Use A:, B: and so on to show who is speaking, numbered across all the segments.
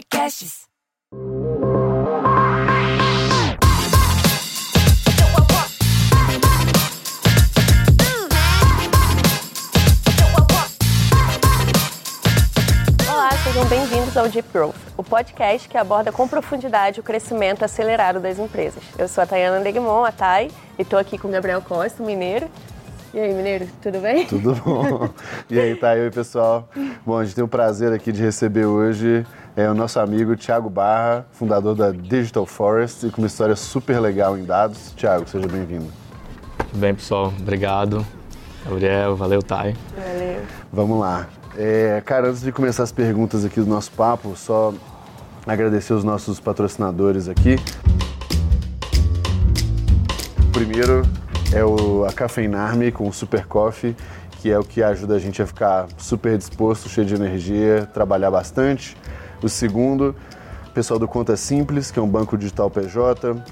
A: Podcasts.
B: Olá, sejam bem-vindos ao Deep Growth, o podcast que aborda com profundidade o crescimento acelerado das empresas. Eu sou a Tayana Degmon, a Thay, e estou aqui com o Gabriel Costa, o mineiro. E aí, mineiro, tudo bem?
C: Tudo bom. E aí, tá aí, pessoal. Bom, a gente tem o prazer aqui de receber hoje é, o nosso amigo Thiago Barra, fundador da Digital Forest, e com uma história super legal em dados. Thiago, seja bem-vindo.
D: Tudo bem, pessoal? Obrigado. Gabriel, valeu, Thay.
B: Valeu.
C: Vamos lá. É, cara, antes de começar as perguntas aqui do nosso papo, só agradecer os nossos patrocinadores aqui. Primeiro é o, a Cafeinarme com o Super Coffee, que é o que ajuda a gente a ficar super disposto, cheio de energia, trabalhar bastante. O segundo, o pessoal do Conta Simples, que é um banco digital PJ,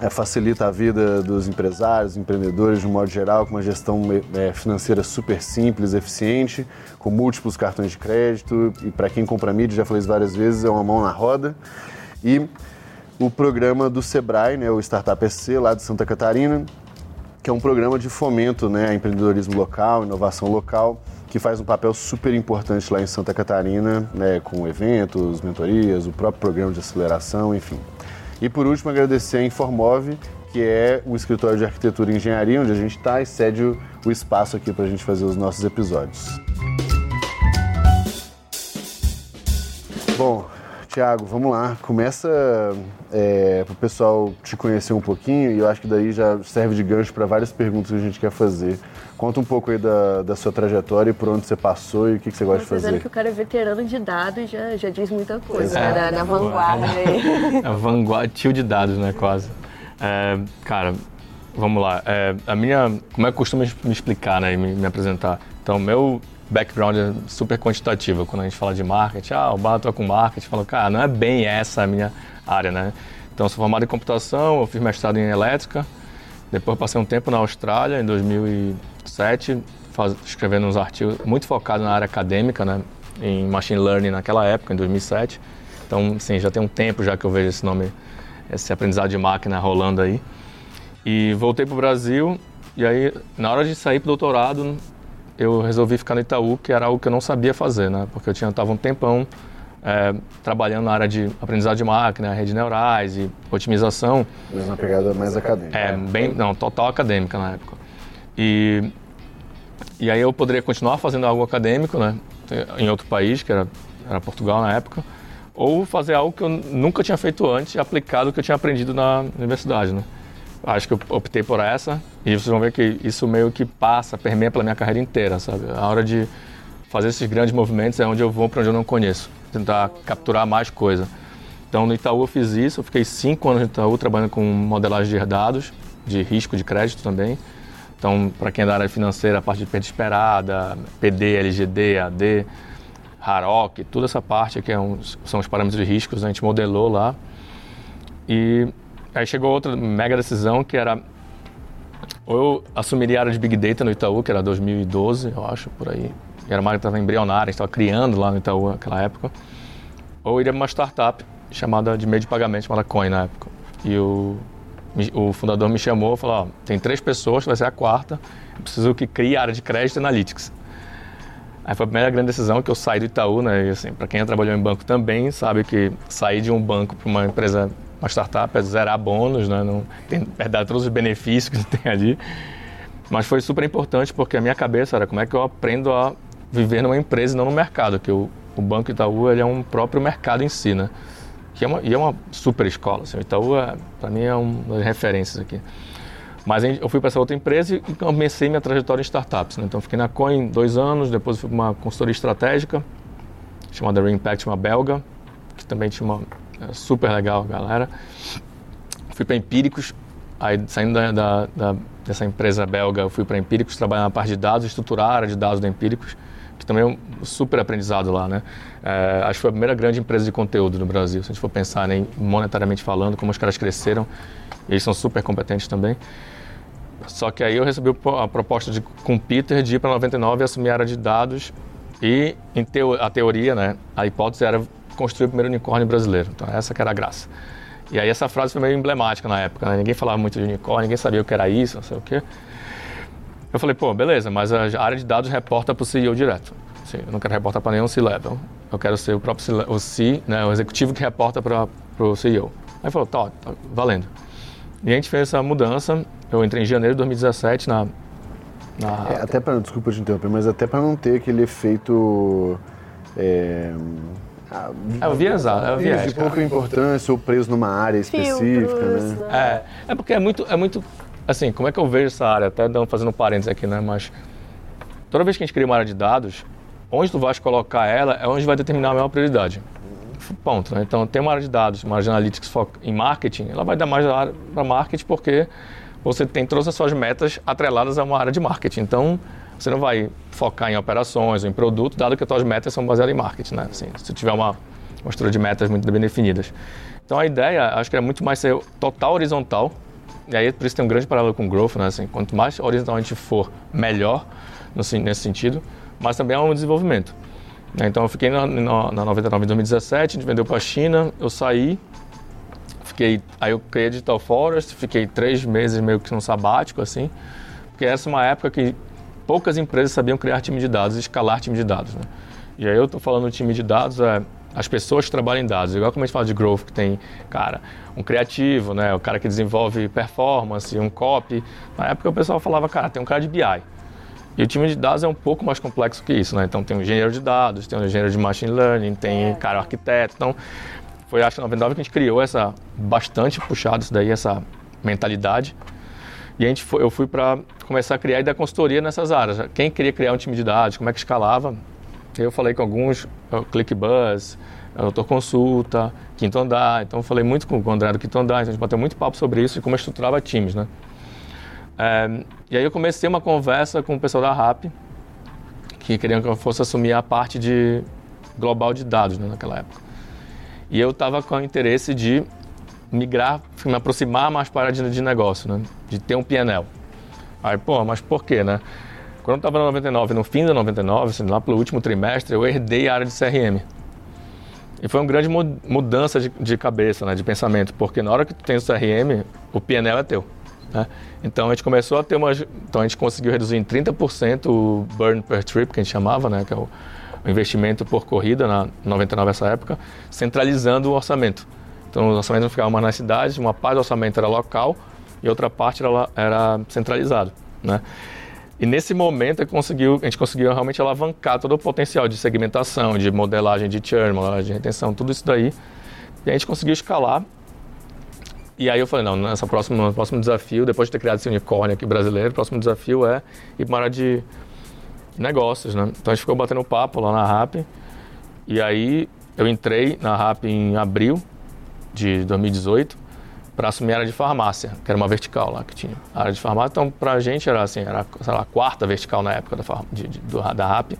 C: é, facilita a vida dos empresários, empreendedores de um modo geral, com uma gestão é, financeira super simples, eficiente, com múltiplos cartões de crédito e para quem compra mídia, já falei isso várias vezes, é uma mão na roda. E o programa do Sebrae, né, o Startup SC, lá de Santa Catarina, que é um programa de fomento né, a empreendedorismo local, inovação local, que faz um papel super importante lá em Santa Catarina, né, com eventos, mentorias, o próprio programa de aceleração, enfim. E por último, agradecer a Informove, que é o escritório de arquitetura e engenharia, onde a gente está e cede o, espaço aqui para a gente fazer os nossos episódios. Bom, Tiago, vamos lá. Começa é, para o pessoal te conhecer um pouquinho e eu acho que daí já serve de gancho para várias perguntas que a gente quer fazer. Conta um pouco aí da, da sua trajetória e por onde você passou e o que, que você gosta de fazer.
B: que o cara é veterano de dados já, já diz muita coisa,
D: É.
B: né? Da, da vanguarda aí.
D: A vanguarda, tio de dados, né, quase. É, cara, vamos lá. É, a minha, como é que eu costumo me explicar, né, e me, me apresentar? Então, meu background é super quantitativo. Quando a gente fala de marketing, ah, o Barra atua com marketing, falo, cara, não é bem essa a minha área, né? Então, eu sou formado em computação, eu fiz mestrado em elétrica, depois passei um tempo na Austrália, em 2007, faz, escrevendo uns artigos muito focados na área acadêmica, né? Em machine learning naquela época, em 2007. Então, sim, já tem um tempo já que eu vejo esse nome, esse aprendizado de máquina rolando aí. E voltei para o Brasil, e aí, na hora de sair para o doutorado, eu resolvi ficar no Itaú, que era algo que eu não sabia fazer, né? Porque eu tinha tava um tempão é, trabalhando na área de aprendizado de máquina, rede neurais e otimização.
C: Mas uma pegada mais acadêmica.
D: É, bem, não, total acadêmica na época. E, e aí eu poderia continuar fazendo algo acadêmico, né? Em outro país, que era, era Portugal na época, ou fazer algo que eu nunca tinha feito antes aplicado o que eu tinha aprendido na universidade, né? Acho que eu optei por essa e vocês vão ver que isso meio que passa, permeia pela minha carreira inteira, sabe? A hora de fazer esses grandes movimentos é onde eu vou para onde eu não conheço, tentar capturar mais coisa. Então no Itaú eu fiz isso, eu fiquei cinco anos no Itaú trabalhando com modelagem de dados, de risco de crédito também. Então, para quem é da área financeira, a parte de perda esperada, PD, LGD, AD, HAROC, toda essa parte que é um, são os parâmetros de riscos, a gente modelou lá. E aí chegou outra mega decisão que era ou eu assumiria a área de Big Data no Itaú, que era 2012, eu acho, por aí. E era uma área que estava embrionária, estava criando lá no Itaú naquela época. Ou iria para uma startup chamada de meio de pagamento, chamada Coin na época. E o, o fundador me chamou e falou, ó, tem três pessoas, vai ser a quarta, eu preciso que crie a área de crédito e analytics. Aí foi a primeira grande decisão que eu saí do Itaú, né? E assim, para quem já trabalhou em banco também, sabe que sair de um banco para uma empresa, uma startup, é zerar bônus, né? Não tem perder todos os benefícios que tem ali. Mas foi super importante porque a minha cabeça era como é que eu aprendo a viver numa empresa e não no mercado, que o, o Banco Itaú ele é um próprio mercado em si, né? Que é uma, e é uma super escola. Assim, o Itaú, é, para mim, é uma das referências aqui. Mas eu fui para essa outra empresa e comecei minha trajetória em startups. Né? Então, fiquei na Coin dois anos, depois fui para uma consultoria estratégica chamada Reimpact, uma belga, que também tinha uma é, super legal, galera. Fui para Empíricos, aí saindo da, da, da, dessa empresa belga, fui para Empíricos trabalhar na parte de dados, estruturar a área de dados da Empíricos, que também é um super aprendizado lá, né? É, acho que foi a primeira grande empresa de conteúdo no Brasil, se a gente for pensar né, monetariamente falando, como os caras cresceram, eles são super competentes também. Só que aí eu recebi a proposta de, com o Peter de ir para 99 e assumir a área de dados. E em teo, a teoria, né, a hipótese era construir o primeiro unicórnio brasileiro. Então, essa era a graça. E aí essa frase foi meio emblemática na época, né? Ninguém falava muito de unicórnio, ninguém sabia o que era isso, não sei o quê. Eu falei, pô, beleza, mas a área de dados reporta para o CEO direto. Assim, eu não quero reportar para nenhum C-level. Eu quero ser o próprio C, o C, né, o executivo que reporta para o CEO. Aí falou, tá, tá, valendo. E a gente fez essa mudança. Eu entrei em janeiro de 2017 na.
C: na... É, até para, desculpa te interromper, mas até para não ter aquele efeito. É,
D: é o viesado, é o viés.
C: De pouca importância ou preso numa área específica, Filtros,
D: né? né? É, é porque é muito, é muito, assim, como é que eu vejo essa área? Até fazendo um parênteses aqui, né? Mas toda vez que a gente cria uma área de dados, onde tu vais colocar ela é onde vai determinar a maior prioridade. Ponto. Né? Então, tem uma área de dados, uma área de analytics em marketing, ela vai dar mais para marketing porque você tem todas as suas metas atreladas a uma área de marketing. Então, você não vai focar em operações ou em produto, dado que as suas metas são baseadas em marketing. Né? Assim, se tiver uma, uma estrutura de metas muito bem definidas. Então, a ideia, acho que é muito mais ser total horizontal. E aí, por isso tem um grande paralelo com growth. Né? Assim, quanto mais horizontal a gente for, melhor nesse sentido mas também é um desenvolvimento. Né? Então eu fiquei na, na, na 99 em 2017, a gente vendeu para a China, eu saí, fiquei, aí eu criei a Digital Forest, fiquei três meses meio que num sabático assim, porque essa é uma época que poucas empresas sabiam criar time de dados escalar time de dados. Né? E aí eu estou falando time de dados, é as pessoas que trabalham em dados, igual como a gente fala de growth, que tem, cara, um criativo, né, o cara que desenvolve performance, um copy. Na época o pessoal falava, cara, tem um cara de BI. E o time de dados é um pouco mais complexo que isso, né? Então tem um engenheiro de dados, tem um engenheiro de machine learning, tem é. cara arquiteto. Então foi acho que 99 que a gente criou essa bastante puxado isso daí, essa mentalidade. E a gente foi, eu fui para começar a criar e dar consultoria nessas áreas. Quem queria criar um time de dados, como é que escalava? Eu falei com alguns, ClickBuzz, Doutor Consulta, Quinto Andar. Então eu falei muito com o André do Quinto Andar, então a gente bateu muito papo sobre isso e como estruturava times, né? É, e aí eu comecei uma conversa com o pessoal da RAP, que queriam que eu fosse assumir a parte de global de dados né, naquela época. E eu estava com o interesse de migrar, me aproximar mais para a área de, negócio, né, de ter um PNL. Aí, pô, mas por quê, né? Quando eu estava na 99, no fim da 99, assim, lá pelo último trimestre, eu herdei a área de CRM. E foi uma grande mudança de, de cabeça, né, de pensamento, porque na hora que tu tem o CRM, o PNL é teu. Né? Então a gente começou a ter uma. Então a gente conseguiu reduzir em 30% o burn per trip, que a gente chamava, né? que é o, o investimento por corrida, na 99 essa época, centralizando o orçamento. Então o orçamento não ficava mais nas cidades, uma parte do orçamento era local e outra parte era, era centralizado. Né? E nesse momento conseguiu, a gente conseguiu realmente alavancar todo o potencial de segmentação, de modelagem de churn, modelagem de retenção, tudo isso daí. E a gente conseguiu escalar e aí eu falei, não, nessa próxima, no próximo desafio, depois de ter criado esse unicórnio aqui brasileiro, o próximo desafio é ir para uma área de negócios, né? Então a gente ficou batendo papo lá na RAP. E aí eu entrei na RAP em abril de 2018 para assumir a área de farmácia, que era uma vertical lá que tinha. A área de farmácia, então para a gente era assim, era sei lá, a quarta vertical na época da, de, de, da RAP.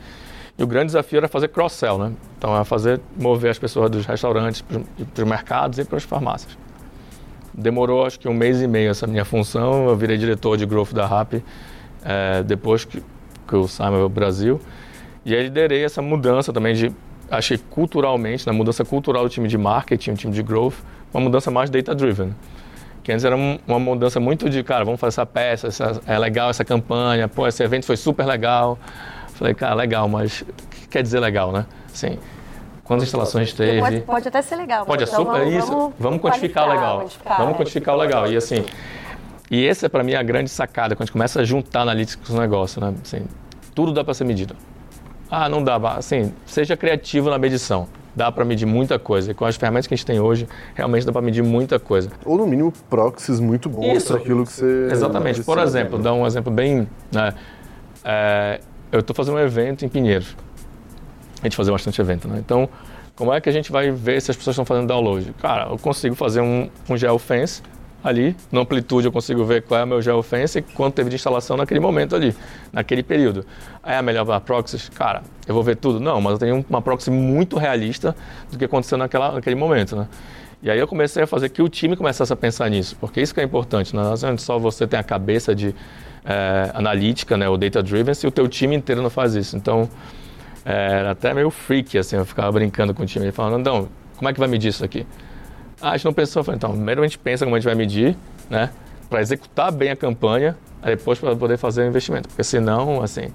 D: E o grande desafio era fazer cross-sell, né? Então era fazer, mover as pessoas dos restaurantes para os mercados e para as farmácias. Demorou acho que um mês e meio essa minha função. Eu virei diretor de growth da RAP é, depois que, que o Simon veio ao Brasil. E aí liderei essa mudança também de, achei culturalmente, na mudança cultural do time de marketing, o time de growth, uma mudança mais data-driven. Que antes era uma mudança muito de, cara, vamos fazer essa peça, essa, é legal essa campanha, pô, esse evento foi super legal. Falei, cara, legal, mas o que quer dizer legal, né? Assim, quantas instalações teve.
B: Pode, pode até ser legal.
D: Pode, então, super, vamos, isso. Vamos, vamos quantificar legal. Quantificar, vamos quantificar o legal. E assim, e essa é para mim a grande sacada, quando a gente começa a juntar analíticos com o negócio, né? Assim, tudo dá para ser medido. Ah, não dá, assim, seja criativo na medição. Dá para medir muita coisa. E com as ferramentas que a gente tem hoje, realmente dá para medir muita coisa.
C: Ou no mínimo proxies muito bons para aquilo que você.
D: Exatamente. Por exemplo, dar um exemplo bem. Né, é, eu estou fazendo um evento em Pinheiros a gente fazer bastante evento, né? Então, como é que a gente vai ver se as pessoas estão fazendo download? Cara, eu consigo fazer um, um geofence ali, na amplitude eu consigo ver qual é o meu geofence e quanto teve de instalação naquele momento ali, naquele período. É a melhor proxy? Cara, eu vou ver tudo? Não, mas eu tenho uma proxy muito realista do que aconteceu naquela, naquele momento, né? E aí eu comecei a fazer que o time começasse a pensar nisso, porque isso que é importante, não é só você tem a cabeça de é, analítica, né, o data driven, se o teu time inteiro não faz isso. Então, é, era até meio freak, assim, eu ficava brincando com o time, falando, não, como é que vai medir isso aqui? Ah, a gente não pensou, falei, então, primeiro a gente pensa como a gente vai medir, né, para executar bem a campanha, depois para poder fazer o investimento, porque senão, assim,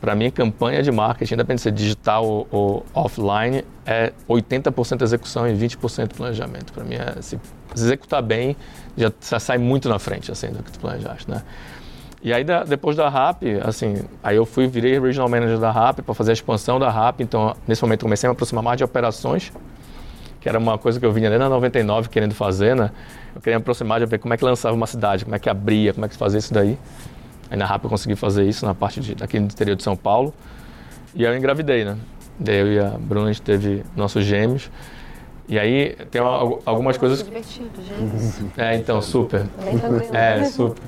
D: para mim, campanha de marketing, independente de ser digital ou, ou offline, é 80% execução e 20% planejamento. Para mim, é, se executar bem, já, já, sai muito na frente assim, do que tu planejaste, né? E aí, da, depois da RAP, assim, aí eu fui, virei Regional Manager da RAP para fazer a expansão da RAP. Então, nesse momento, comecei a me aproximar mais de operações, que era uma coisa que eu vinha desde a 99 querendo fazer, né? Eu queria me aproximar de ver como é que lançava uma cidade, como é que abria, como é que fazia isso daí. Aí na eu consegui fazer isso na parte de, daqui no interior de São Paulo. E aí eu engravidei, né? Daí eu e a Bruna, a gente teve nossos gêmeos. E aí tem algumas coisas.
B: Divertido, gente.
D: É, então, super. É, super.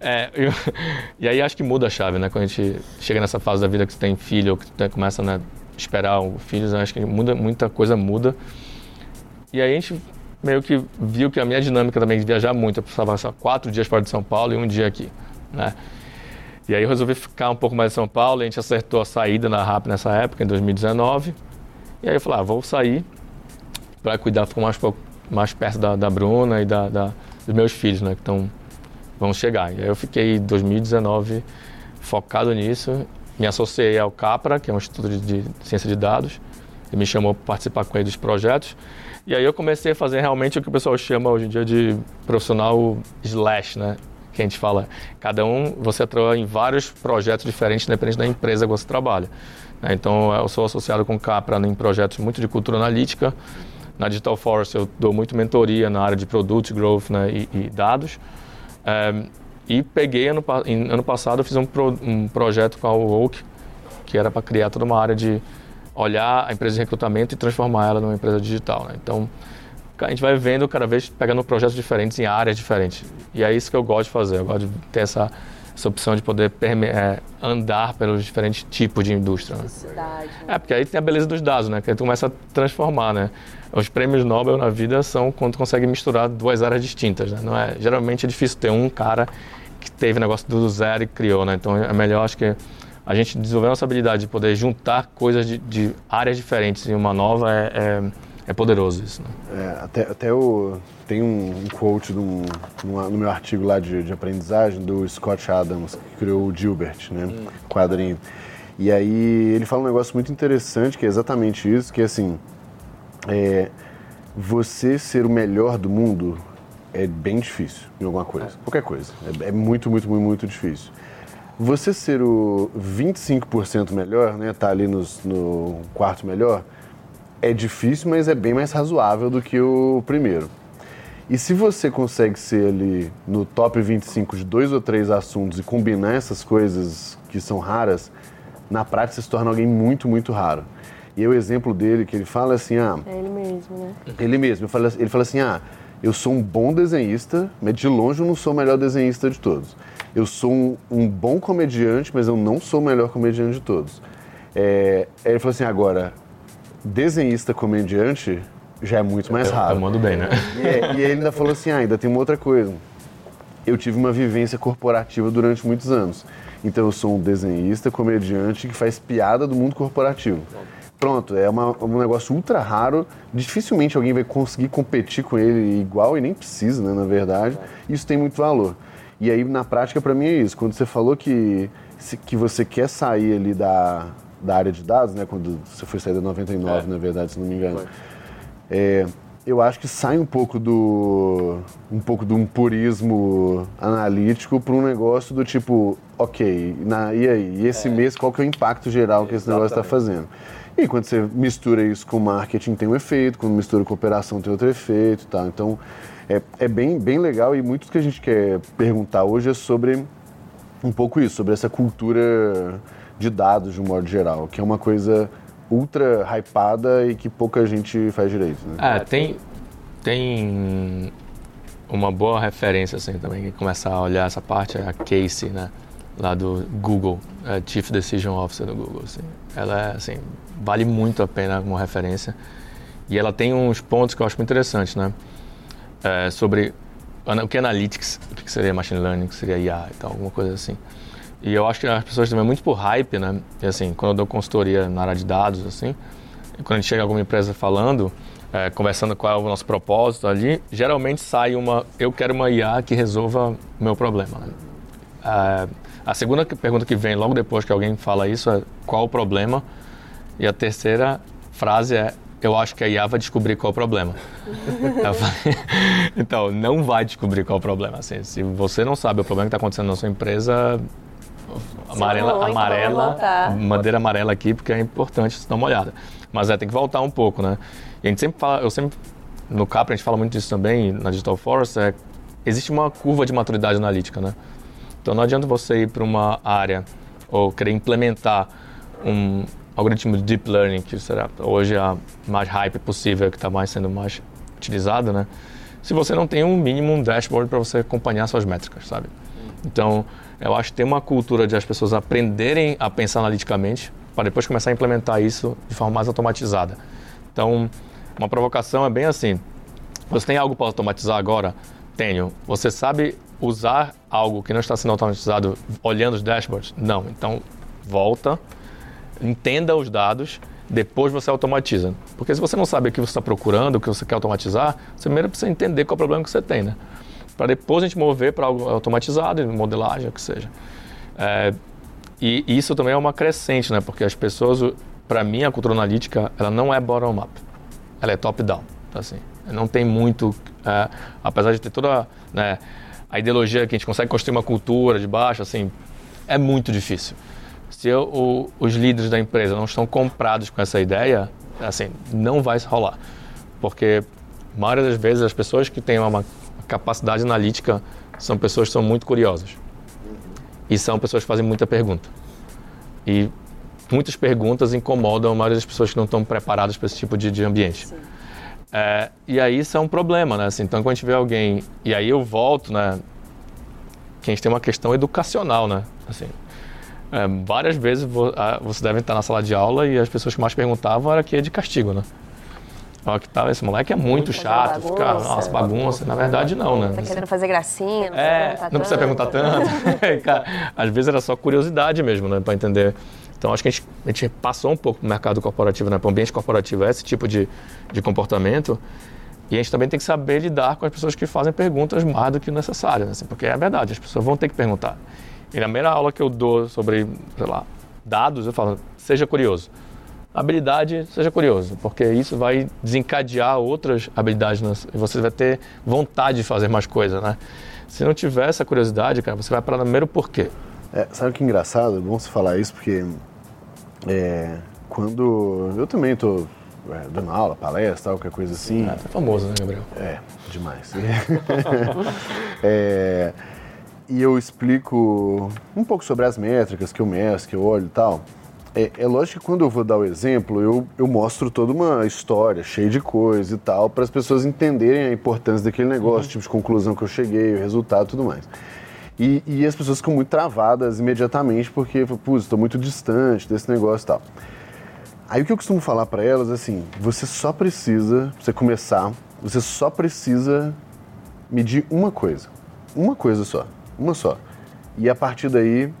D: É, eu, e aí acho que muda a chave, né? Quando a gente chega nessa fase da vida que você tem filho, ou que você começa a né, esperar filhos, acho que muda, muita coisa muda. E aí a gente meio que viu que a minha dinâmica também de viajar muito, eu precisava passar quatro dias fora de São Paulo e um dia aqui, né? E aí eu resolvi ficar um pouco mais em São Paulo, a gente acertou a saída na RAP nessa época, em 2019. E aí eu falei, ah, vou sair para cuidar, ficar mais, mais perto da, da Bruna e da, da, dos meus filhos, né, que estão vão chegar. E aí eu fiquei em 2019 focado nisso, me associei ao CAPRA, que é um instituto de, de ciência de dados, e me chamou para participar com ele dos projetos. E aí eu comecei a fazer realmente o que o pessoal chama hoje em dia de profissional slash, né? Que a gente fala, cada um, você atua em vários projetos diferentes, dependendo da empresa que você trabalha. Né? Então, eu sou associado com Capra em projetos muito de cultura analítica. Na Digital Force, eu dou muito mentoria na área de produtos, growth né? e, e, dados. É, e peguei, ano, ano passado, eu fiz um, pro, um projeto com a Oak, que era para criar toda uma área de olhar a empresa de recrutamento e transformar ela numa empresa digital. Né? Então, a gente vai vendo cada vez pegando projetos diferentes em áreas diferentes. E é isso que eu gosto de fazer. Eu gosto de ter essa, essa opção de poder é, andar pelos diferentes tipos de indústria. Né? É, porque aí tem a beleza dos dados, né? Que tu começa a transformar, né? Os prêmios Nobel na vida são quando tu consegue misturar duas áreas distintas, né? Não é, geralmente é difícil ter um cara que teve negócio do zero e criou, né? Então é melhor, acho que a gente desenvolver a nossa habilidade de poder juntar coisas de, de áreas diferentes em uma nova é, é, é poderoso isso. Né?
C: É, até, até o, tem um, um quote no, no, meu artigo lá de, de, aprendizagem do Scott Adams, que criou o Gilbert, né? Hum. Quadrinho. E aí ele fala um negócio muito interessante, que é exatamente isso, que é assim, é, você ser o melhor do mundo é bem difícil em alguma coisa, qualquer coisa. É, é muito, muito, muito, muito difícil. Você ser o 25% melhor, né, tá ali nos, no quarto melhor, é difícil, mas é bem mais razoável do que o primeiro. E se você consegue ser ali no top 25 de dois ou três assuntos e combinar essas coisas que são raras, na prática você se torna alguém muito, muito raro. E o exemplo dele, que ele fala assim, ah...
B: É ele mesmo, né?
C: Ele mesmo. Ele fala assim, ah, eu sou um bom desenhista, mas de longe eu não sou o melhor desenhista de todos. Eu sou um, um bom comediante, mas eu não sou o melhor comediante de todos. É, ele falou assim, agora, desenhista comediante já é muito mais raro.
D: Eu, mando bem, né?
C: E, é, e ele ainda falou assim, ah, ainda tem uma outra coisa. Eu tive uma vivência corporativa durante muitos anos. Então eu sou um desenhista, comediante que faz piada do mundo corporativo. Pronto, é uma, um negócio ultra raro. Dificilmente alguém vai conseguir competir com ele igual e nem precisa, né, na verdade. Isso tem muito valor. E aí, na prática, para mim é isso. Quando você falou que, que você quer sair ali da, da área de dados, né? Quando você foi sair da 99, é. na verdade, se não me engano. É, eu acho que sai um pouco do um pouco de um purismo analítico para um negócio do tipo, ok, na, e aí, e esse é. mês qual que é o impacto geral que esse negócio está fazendo? E quando você mistura isso com marketing tem um efeito, quando mistura com operação tem outro efeito, tá? Então é, é bem, bem legal e muito que a gente quer perguntar hoje é sobre um pouco isso, sobre essa cultura de dados de um modo geral, que é uma coisa ultra hypada e que pouca gente faz direito.
D: Né? É, tem, tem uma boa referência assim também, que começar a olhar essa parte, é a Casey, né? Lá do Google, é Chief Decision Officer do Google. Assim. Ela é, assim, vale muito a pena como referência. E ela tem uns pontos que eu acho muito interessantes, né? É, sobre o que é Analytics, o que seria Machine Learning, o que seria IA e tal, alguma coisa assim. E eu acho que as pessoas também muito por hype, né? E assim, quando eu dou consultoria na área de dados, assim, quando a gente chega a alguma empresa falando, é, conversando qual é o nosso propósito ali, geralmente sai uma, eu quero uma IA que resolva o meu problema. Né? É, a segunda pergunta que vem logo depois que alguém fala isso é qual o problema? E a terceira frase é eu acho que a IA vai descobrir qual é o problema. falei, então, não vai descobrir qual é o problema. Assim, se você não sabe o problema que está acontecendo na sua empresa, amarela, muito, amarela, bandeira amarela aqui, porque é importante você dar uma olhada. Mas é, tem que voltar um pouco, né? E a gente sempre fala, eu sempre, no Capra a gente fala muito disso também, na Digital Force, é, existe uma curva de maturidade analítica, né? Então não adianta você ir para uma área ou querer implementar um algoritmo de deep learning, que será hoje a mais hype possível, que está mais sendo mais utilizado, né? Se você não tem um mínimo um dashboard para você acompanhar suas métricas, sabe? Então, eu acho que tem uma cultura de as pessoas aprenderem a pensar analiticamente para depois começar a implementar isso de forma mais automatizada. Então, uma provocação é bem assim: você tem algo para automatizar agora? Tenho. Você sabe usar algo que não está sendo automatizado olhando os dashboards? Não. Então, volta, entenda os dados, depois você automatiza. Porque se você não sabe o que você está procurando, o que você quer automatizar, você primeiro precisa entender qual é o problema que você tem, né? Para depois a gente mover para algo automatizado, modelagem, o que seja. É, e isso também é uma crescente, né? Porque as pessoas, para mim, a cultura analítica, ela não é bottom-up, ela é top-down. Assim, não tem muito, é, apesar de ter toda né, a ideologia que a gente consegue construir uma cultura de baixo, assim, é muito difícil. Se eu, o, os líderes da empresa não estão comprados com essa ideia, assim, não vai rolar. Porque, a maioria das vezes, as pessoas que têm uma capacidade analítica são pessoas que são muito curiosas. E são pessoas que fazem muita pergunta. E muitas perguntas incomodam a maioria das pessoas que não estão preparadas para esse tipo de, de ambiente. É, e aí isso é um problema, né? Assim, então, quando a gente vê alguém... E aí eu volto, né? Que a gente tem uma questão educacional, né? Assim, é, várias vezes você deve estar na sala de aula e as pessoas que mais perguntavam era que é de castigo, né? Ó, que tal, esse moleque é muito chato, bagunça, fica, nossa, bagunça. Na verdade, não, né?
B: Tá querendo fazer gracinha,
D: não é, precisa Não precisa perguntar tanto. Cara, às vezes era só curiosidade mesmo, né, para entender. Então, acho que a gente, a gente passou um pouco pro mercado corporativo, né, para o ambiente corporativo, esse tipo de, de comportamento. E a gente também tem que saber lidar com as pessoas que fazem perguntas mais do que necessárias, né, assim, porque é verdade, as pessoas vão ter que perguntar. E na primeira aula que eu dou sobre, sei lá, dados, eu falo, seja curioso habilidade, seja curioso, porque isso vai desencadear outras habilidades e você vai ter vontade de fazer mais coisas, né? Se não tiver essa curiosidade, cara, você vai para o primeiro porquê.
C: É, sabe o que é engraçado? É bom você falar isso porque é, quando eu também tô é, dando aula, palestra, qualquer coisa assim.
D: É, tá famoso, né, Gabriel?
C: É, demais. é, e eu explico um pouco sobre as métricas que eu meço, que eu olho e tal. É, é, lógico que quando eu vou dar o exemplo, eu, eu mostro toda uma história cheia de coisa e tal, para as pessoas entenderem a importância daquele negócio, uhum. tipo de conclusão que eu cheguei, o resultado e tudo mais. E, e, as pessoas ficam muito travadas imediatamente porque, putz, estou muito distante desse negócio e tal. Aí o que eu costumo falar para elas é assim: você só precisa, pra você começar, você só precisa medir uma coisa. Uma coisa só. Uma só. E a partir daí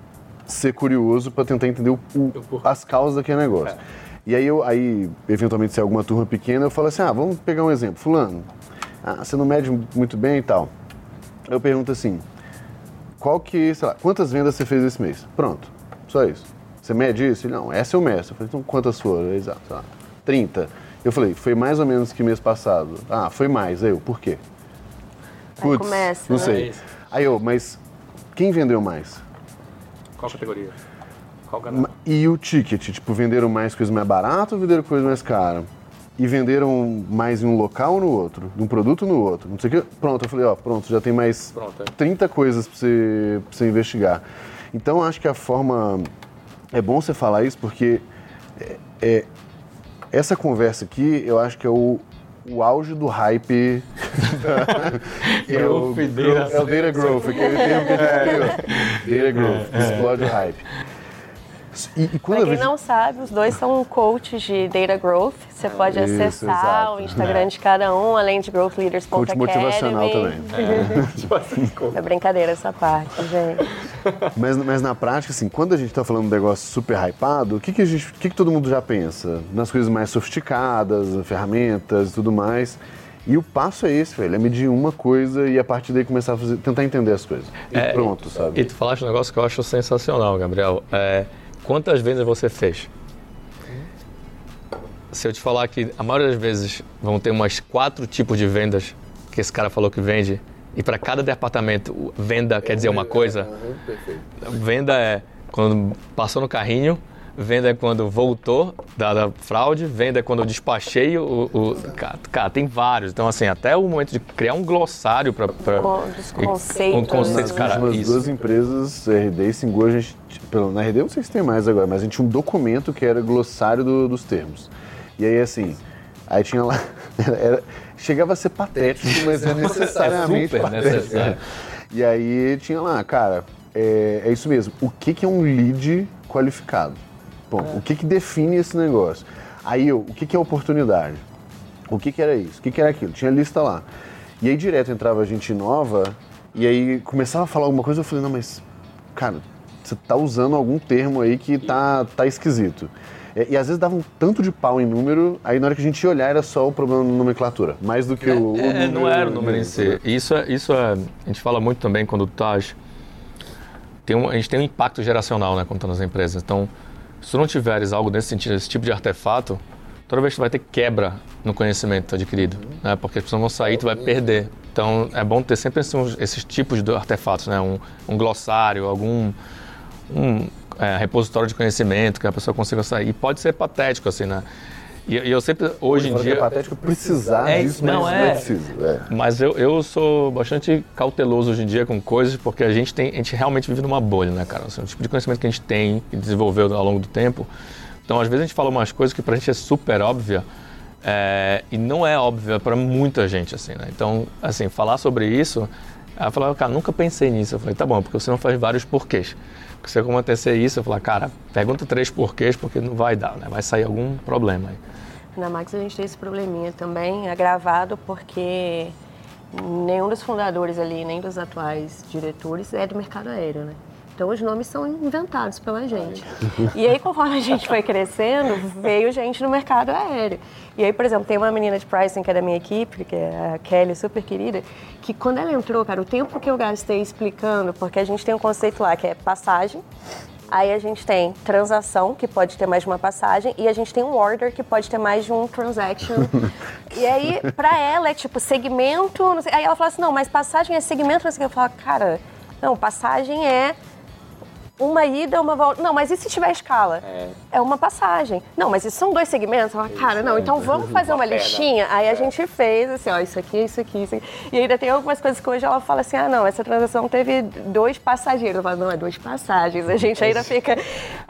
C: ser curioso para tentar entender o, o, as causas daquele negócio. É. E aí, eu, aí, eventualmente, se é alguma turma pequena, eu falo assim, ah, vamos pegar um exemplo. Fulano, ah, você não mede muito bem e tal. Eu pergunto assim, qual que, sei lá, quantas vendas você fez esse mês? Pronto, só isso. Você mede isso? Ele, não, essa eu meço. Eu falei, então quantas foram? Exato, sei lá, 30. Eu falei, foi mais ou menos que mês passado. Ah, foi mais. Aí eu, por quê?
B: Putz, começa,
C: não né? sei. É aí eu, mas quem vendeu mais?
D: Qual categoria? Qual canal?
C: E o ticket? Tipo, venderam mais coisa mais barata ou venderam coisa mais cara? E venderam mais em um local ou no outro? De um produto no outro? Não sei o que. Pronto, eu falei, ó, pronto, já tem mais pronto, é. 30 coisas para você, pra você investigar. Então, acho que a forma. É bom você falar isso porque é, é, essa conversa aqui, eu acho que é o, o auge do hype.
D: é, o,
C: é o data growth, aquele termo que a gente criou. Data growth, explode o hype. E, e quando
B: Pra quem
C: vejo...
B: não sabe, os dois são coaches de Data Growth. Você pode
C: Isso,
B: acessar
C: exato.
B: o Instagram de cada um, além de growthleaders.academy.
C: Coach motivacional também.
B: É brincadeira essa parte, gente.
C: Mas, mas na prática, assim, quando a gente tá falando de um negócio super hypado, o que, que, a gente, o que, que todo mundo já pensa? Nas coisas mais sofisticadas, ferramentas e tudo mais. E o passo é esse, velho, é medir uma coisa e a partir daí começar a fazer, tentar entender as coisas. E
D: É,
C: pronto, sabe?
D: E tu falaste um negócio que eu acho sensacional, Gabriel. É, quantas vendas você fez? Se eu te falar que a maioria das vezes vão ter umas quatro tipos de vendas que esse cara falou que vende, e para cada departamento, venda quer dizer uma coisa. Venda é quando passou no carrinho, venda é quando voltou da, da fraude, venda é quando eu despachei o, o- cara, cara, tem vários. Então assim, até o momento de criar um glossário para um conceito,
B: né?
D: cara,
C: Nas duas empresas, RD e Singu, a gente, pelo, na RD eu não sei se tem mais agora, mas a gente tinha um documento que era glossário do- dos termos. E aí, assim, aí tinha lá, era- chegava a ser patético, mas é necessariamente
D: super
C: patético.
D: necessário.
C: E aí tinha lá, cara, é, é isso mesmo, o que, que é um lead qualificado? Bom, o que, que define esse negócio? Aí, eu, o que, que é oportunidade? O que, que era isso? O que, que era aquilo? Tinha lista lá. E aí direto entrava gente nova e aí começava a falar alguma coisa, eu falei, não, mas, cara, você tá usando algum termo aí que tá, tá esquisito. E, e às vezes dava um tanto de pau em número, aí na hora que a gente ia olhar era só o problema na nomenclatura, mais do que o, o
D: É,
C: número.
D: não era o número em si. Isso é, isso é, a gente fala muito também quando tu estás tem um, a gente tem um impacto geracional, né, quando tá nas empresas. Então, se tu não tiveres algo nesse sentido, esse tipo de artefato, toda vez que tu vai ter quebra no conhecimento adquirido, né, porque as pessoas vão sair, tu vai perder. Então, é bom ter sempre esses, esses tipos de artefatos, né, um, um glossário, algum um é, repositório de conhecimento que a pessoa consiga sair. E pode ser patético, assim, né? E, e eu sempre, hoje em
C: que
D: dia...
C: É patético precisar
D: É,
C: disso,
D: não,
C: mas
D: é.
C: não é preciso. É.
D: Mas eu, eu sou bastante cauteloso hoje em dia com coisas, porque a gente, tem, a gente realmente vive numa bolha, né, cara? Assim, o tipo de conhecimento que a gente tem e desenvolveu ao longo do tempo. Então, às vezes, a gente fala umas coisas que pra gente é super óbvia é, e não é óbvia para muita gente, assim, né? Então, assim, falar sobre isso, ela falou, cara, nunca pensei nisso. Eu falei, tá bom, porque você não faz vários porquês. Porque se acontecer isso, eu falei, cara, pergunta três porquês, porque não vai dar, né? Vai sair algum problema aí.
B: Na Max a gente tem esse probleminha também, agravado porque nenhum dos fundadores ali, nem dos atuais diretores é do mercado aéreo, né? Então os nomes são inventados pela gente. E aí, conforme a gente foi crescendo, veio gente no mercado aéreo. E aí, por exemplo, tem uma menina de pricing que é da minha equipe, que é a Kelly, super querida, que quando ela entrou, cara, o tempo que eu gastei explicando, porque a gente tem um conceito lá que é passagem, Aí a gente tem transação, que pode ter mais de uma passagem, e a gente tem um order, que pode ter mais de um transaction. e aí, pra ela, é tipo segmento. não sei- Aí ela fala assim: não, mas passagem é segmento. Eu falo, cara, não, passagem é uma ida, uma volta. Não, mas e se tiver escala? É, uma passagem. Não, mas isso são dois segmentos? Falo, cara, não, então vamos fazer uma listinha? Aí a gente fez assim, ó, isso aqui, isso aqui, isso aqui. E ainda tem algumas coisas que hoje ela fala assim, ah, não, essa transação teve dois passageiros. Eu falo, não, é duas passagens. A gente ainda fica...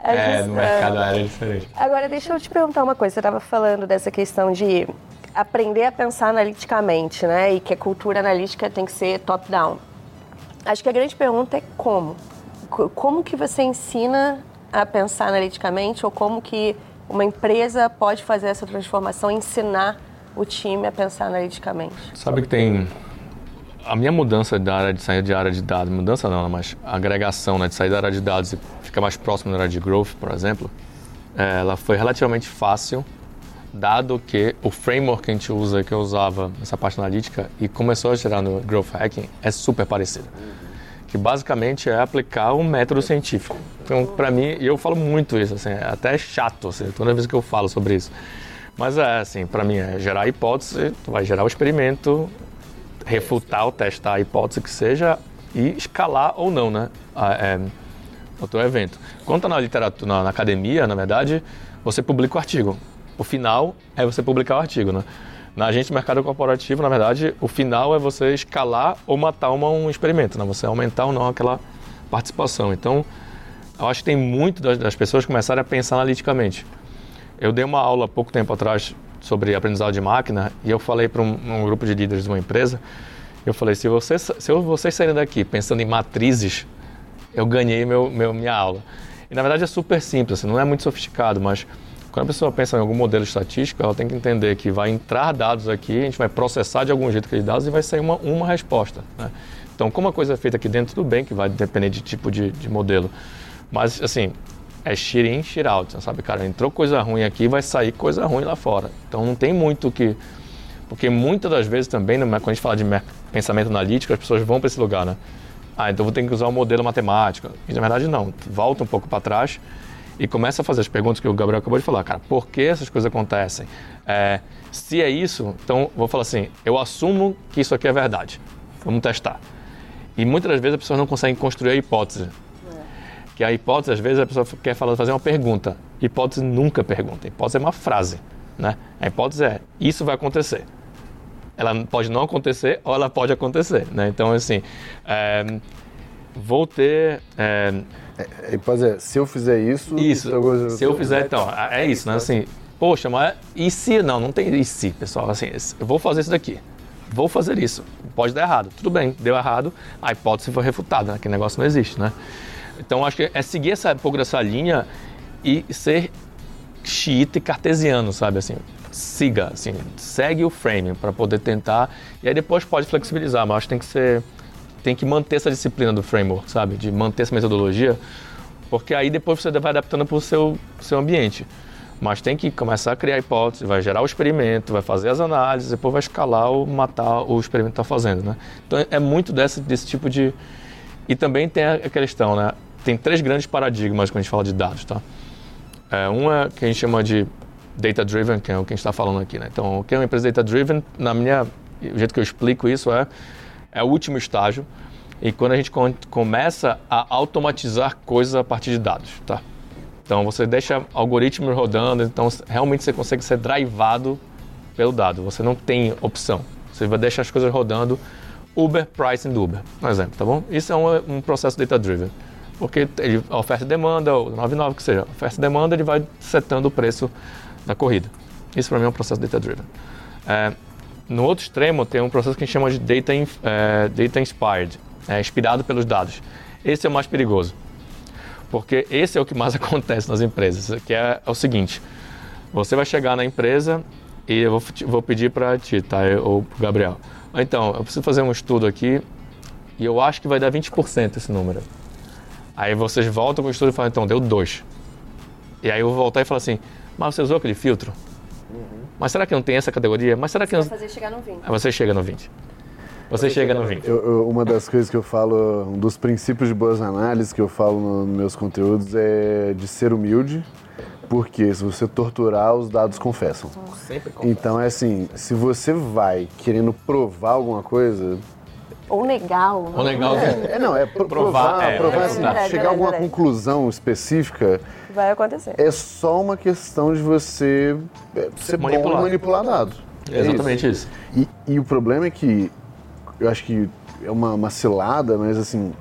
D: É, no mercado é diferente.
B: Agora, deixa eu te perguntar uma coisa. Você estava falando dessa questão de aprender a pensar analiticamente, né? E que a cultura analítica tem que ser top-down. Acho que a grande pergunta é como. Co- Como que você ensina a pensar analiticamente ou como que uma empresa pode fazer essa transformação, ensinar o time a pensar analiticamente?
D: Sabe que tem a minha mudança da área de sair de área de dados, mudança não, mas agregação, né, de sair da área de dados e ficar mais próximo da área de growth, por exemplo, eh, ela foi relativamente fácil, dado que o framework que a gente usa, que eu usava nessa parte analítica e começou a gerar no growth hacking, é super parecido. Que basicamente é aplicar um método científico. Então, para mim, eu falo muito isso, assim, é até chato, assim, toda vez que eu falo sobre isso. Mas é assim, para mim é gerar hipótese, tu vai gerar o experimento, refutar ou testar a hipótese que seja e escalar ou não, né? a- é, o teu evento. Quando tá na literatura, na, na academia, na verdade, você publica o artigo. O final é você publicar o artigo, né? Na agente de mercado corporativo, na verdade, o final é você escalar ou matar uma, um experimento, né? Você aumentar ou não aquela participação. Então, eu acho que tem muito das, das pessoas começarem a pensar analiticamente. Eu dei uma aula pouco tempo atrás sobre aprendizado de máquina e eu falei para um, um grupo de líderes de uma empresa, eu falei, se vocês, se vocês saírem daqui pensando em matrizes, eu ganhei meu, meu, minha aula. E na verdade é super simples, assim, não é muito sofisticado, mas quando a pessoa pensa em algum modelo estatístico, ela tem que entender que vai entrar dados aqui, a gente vai processar de algum jeito aqueles dados e vai sair uma, uma resposta. Né? Então, como a coisa é feita aqui dentro, tudo bem que vai depender de tipo de, de modelo. Mas, assim, é shit in, shit out, sabe, cara? Entrou coisa ruim aqui, vai sair coisa ruim lá fora. Então, não tem muito que... Porque muitas das vezes também, quando a gente fala de pensamento analítico, as pessoas vão para esse lugar, né? Ah, então vou ter que usar um modelo matemático. E, na verdade, não. Volta um pouco para trás e começa a fazer as perguntas que o Gabriel acabou de falar, cara, por que essas coisas acontecem? É, se é isso, então vou falar assim, eu assumo que isso aqui é verdade. Vamos testar. E muitas das vezes a pessoa não consegue construir a hipótese. É. Que a hipótese, às vezes, a pessoa quer fazer uma pergunta. Hipótese nunca pergunta. Hipótese é uma frase. Né? A hipótese é, isso vai acontecer. Ela pode não acontecer ou ela pode acontecer. Né? Então, assim, é, vou ter... É,
C: é, pode dizer, se eu fizer isso.
D: Isso. Eu, se eu fizer, então, é isso, né? Assim, poxa, mas e se? Não, não tem e se, pessoal. Assim, eu vou fazer isso daqui. Vou fazer isso. Pode dar errado. Tudo bem, deu errado. A hipótese foi refutada, né? que negócio não existe, né? Então, acho que é seguir essa, um pouco dessa linha e ser xiita e cartesiano, sabe? Assim, siga, assim, segue o frame para poder tentar. E aí depois pode flexibilizar, mas acho que tem que ser tem que manter essa disciplina do framework, sabe? De manter essa metodologia, porque aí depois você vai adaptando para o seu, seu ambiente. Mas tem que começar a criar hipóteses, vai gerar o experimento, vai fazer as análises, depois vai escalar ou matar o experimento que está fazendo, né? Então é muito desse, desse tipo de... E também tem a questão, né? Tem três grandes paradigmas quando a gente fala de dados, tá? É, um é que a gente chama de data-driven, que é o que a gente está falando aqui, né? Então, o que é uma empresa data-driven, na minha... O jeito que eu explico isso é é o último estágio. E quando a gente começa a automatizar coisas a partir de dados, tá? Então você deixa algoritmos rodando, então realmente você consegue ser drivado pelo dado. Você não tem opção. Você vai deixar as coisas rodando. Uber pricing do Uber, um exemplo, tá bom? Isso é um, um processo data driven. Porque ele, oferta e demanda, ou 99 que seja, oferta e demanda, ele vai setando o preço da corrida. Isso para mim é um processo data driven. É, no outro extremo, tem um processo que a gente chama de data, é, data inspired, é, inspirado pelos dados. Esse é o mais perigoso, porque esse é o que mais acontece nas empresas, que é, é o seguinte, você vai chegar na empresa e eu vou, vou pedir para ti, tá, ou para Gabriel. Então, eu preciso fazer um estudo aqui e eu acho que vai dar 20% esse número. Aí vocês voltam com o estudo e falam, então, deu 2. E aí eu vou voltar e falar assim, mas você usou aquele filtro? Mas será que não tem essa categoria? Mas será que
B: você não... fazer chegar no 20.
D: Aí você chega no 20. Você, chega, no 20.
C: Eu, eu, uma das coisas que eu falo, um dos princípios de boas análises que eu falo nos no meus conteúdos é de ser humilde, porque se você torturar, os dados confessam. Sempre confessam. Então é assim, se você vai querendo provar alguma coisa,
B: ou negar.
D: Ou, ou negar.
C: É, é, não, é provar, provar, é, provar é, assim, é, chegar a alguma conclusão específica.
B: Vai acontecer.
C: É só uma questão de você é, ser manipular. bom manipular dados.
D: É exatamente isso.
C: isso. E, e, o problema é que, eu acho que é uma, uma cilada, mas assim,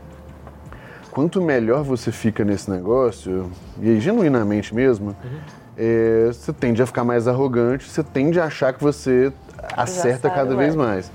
C: quanto melhor você fica nesse negócio, e aí, genuinamente mesmo, uhum. é, você tende a ficar mais arrogante, você tende a achar que você acerta cada vez mais.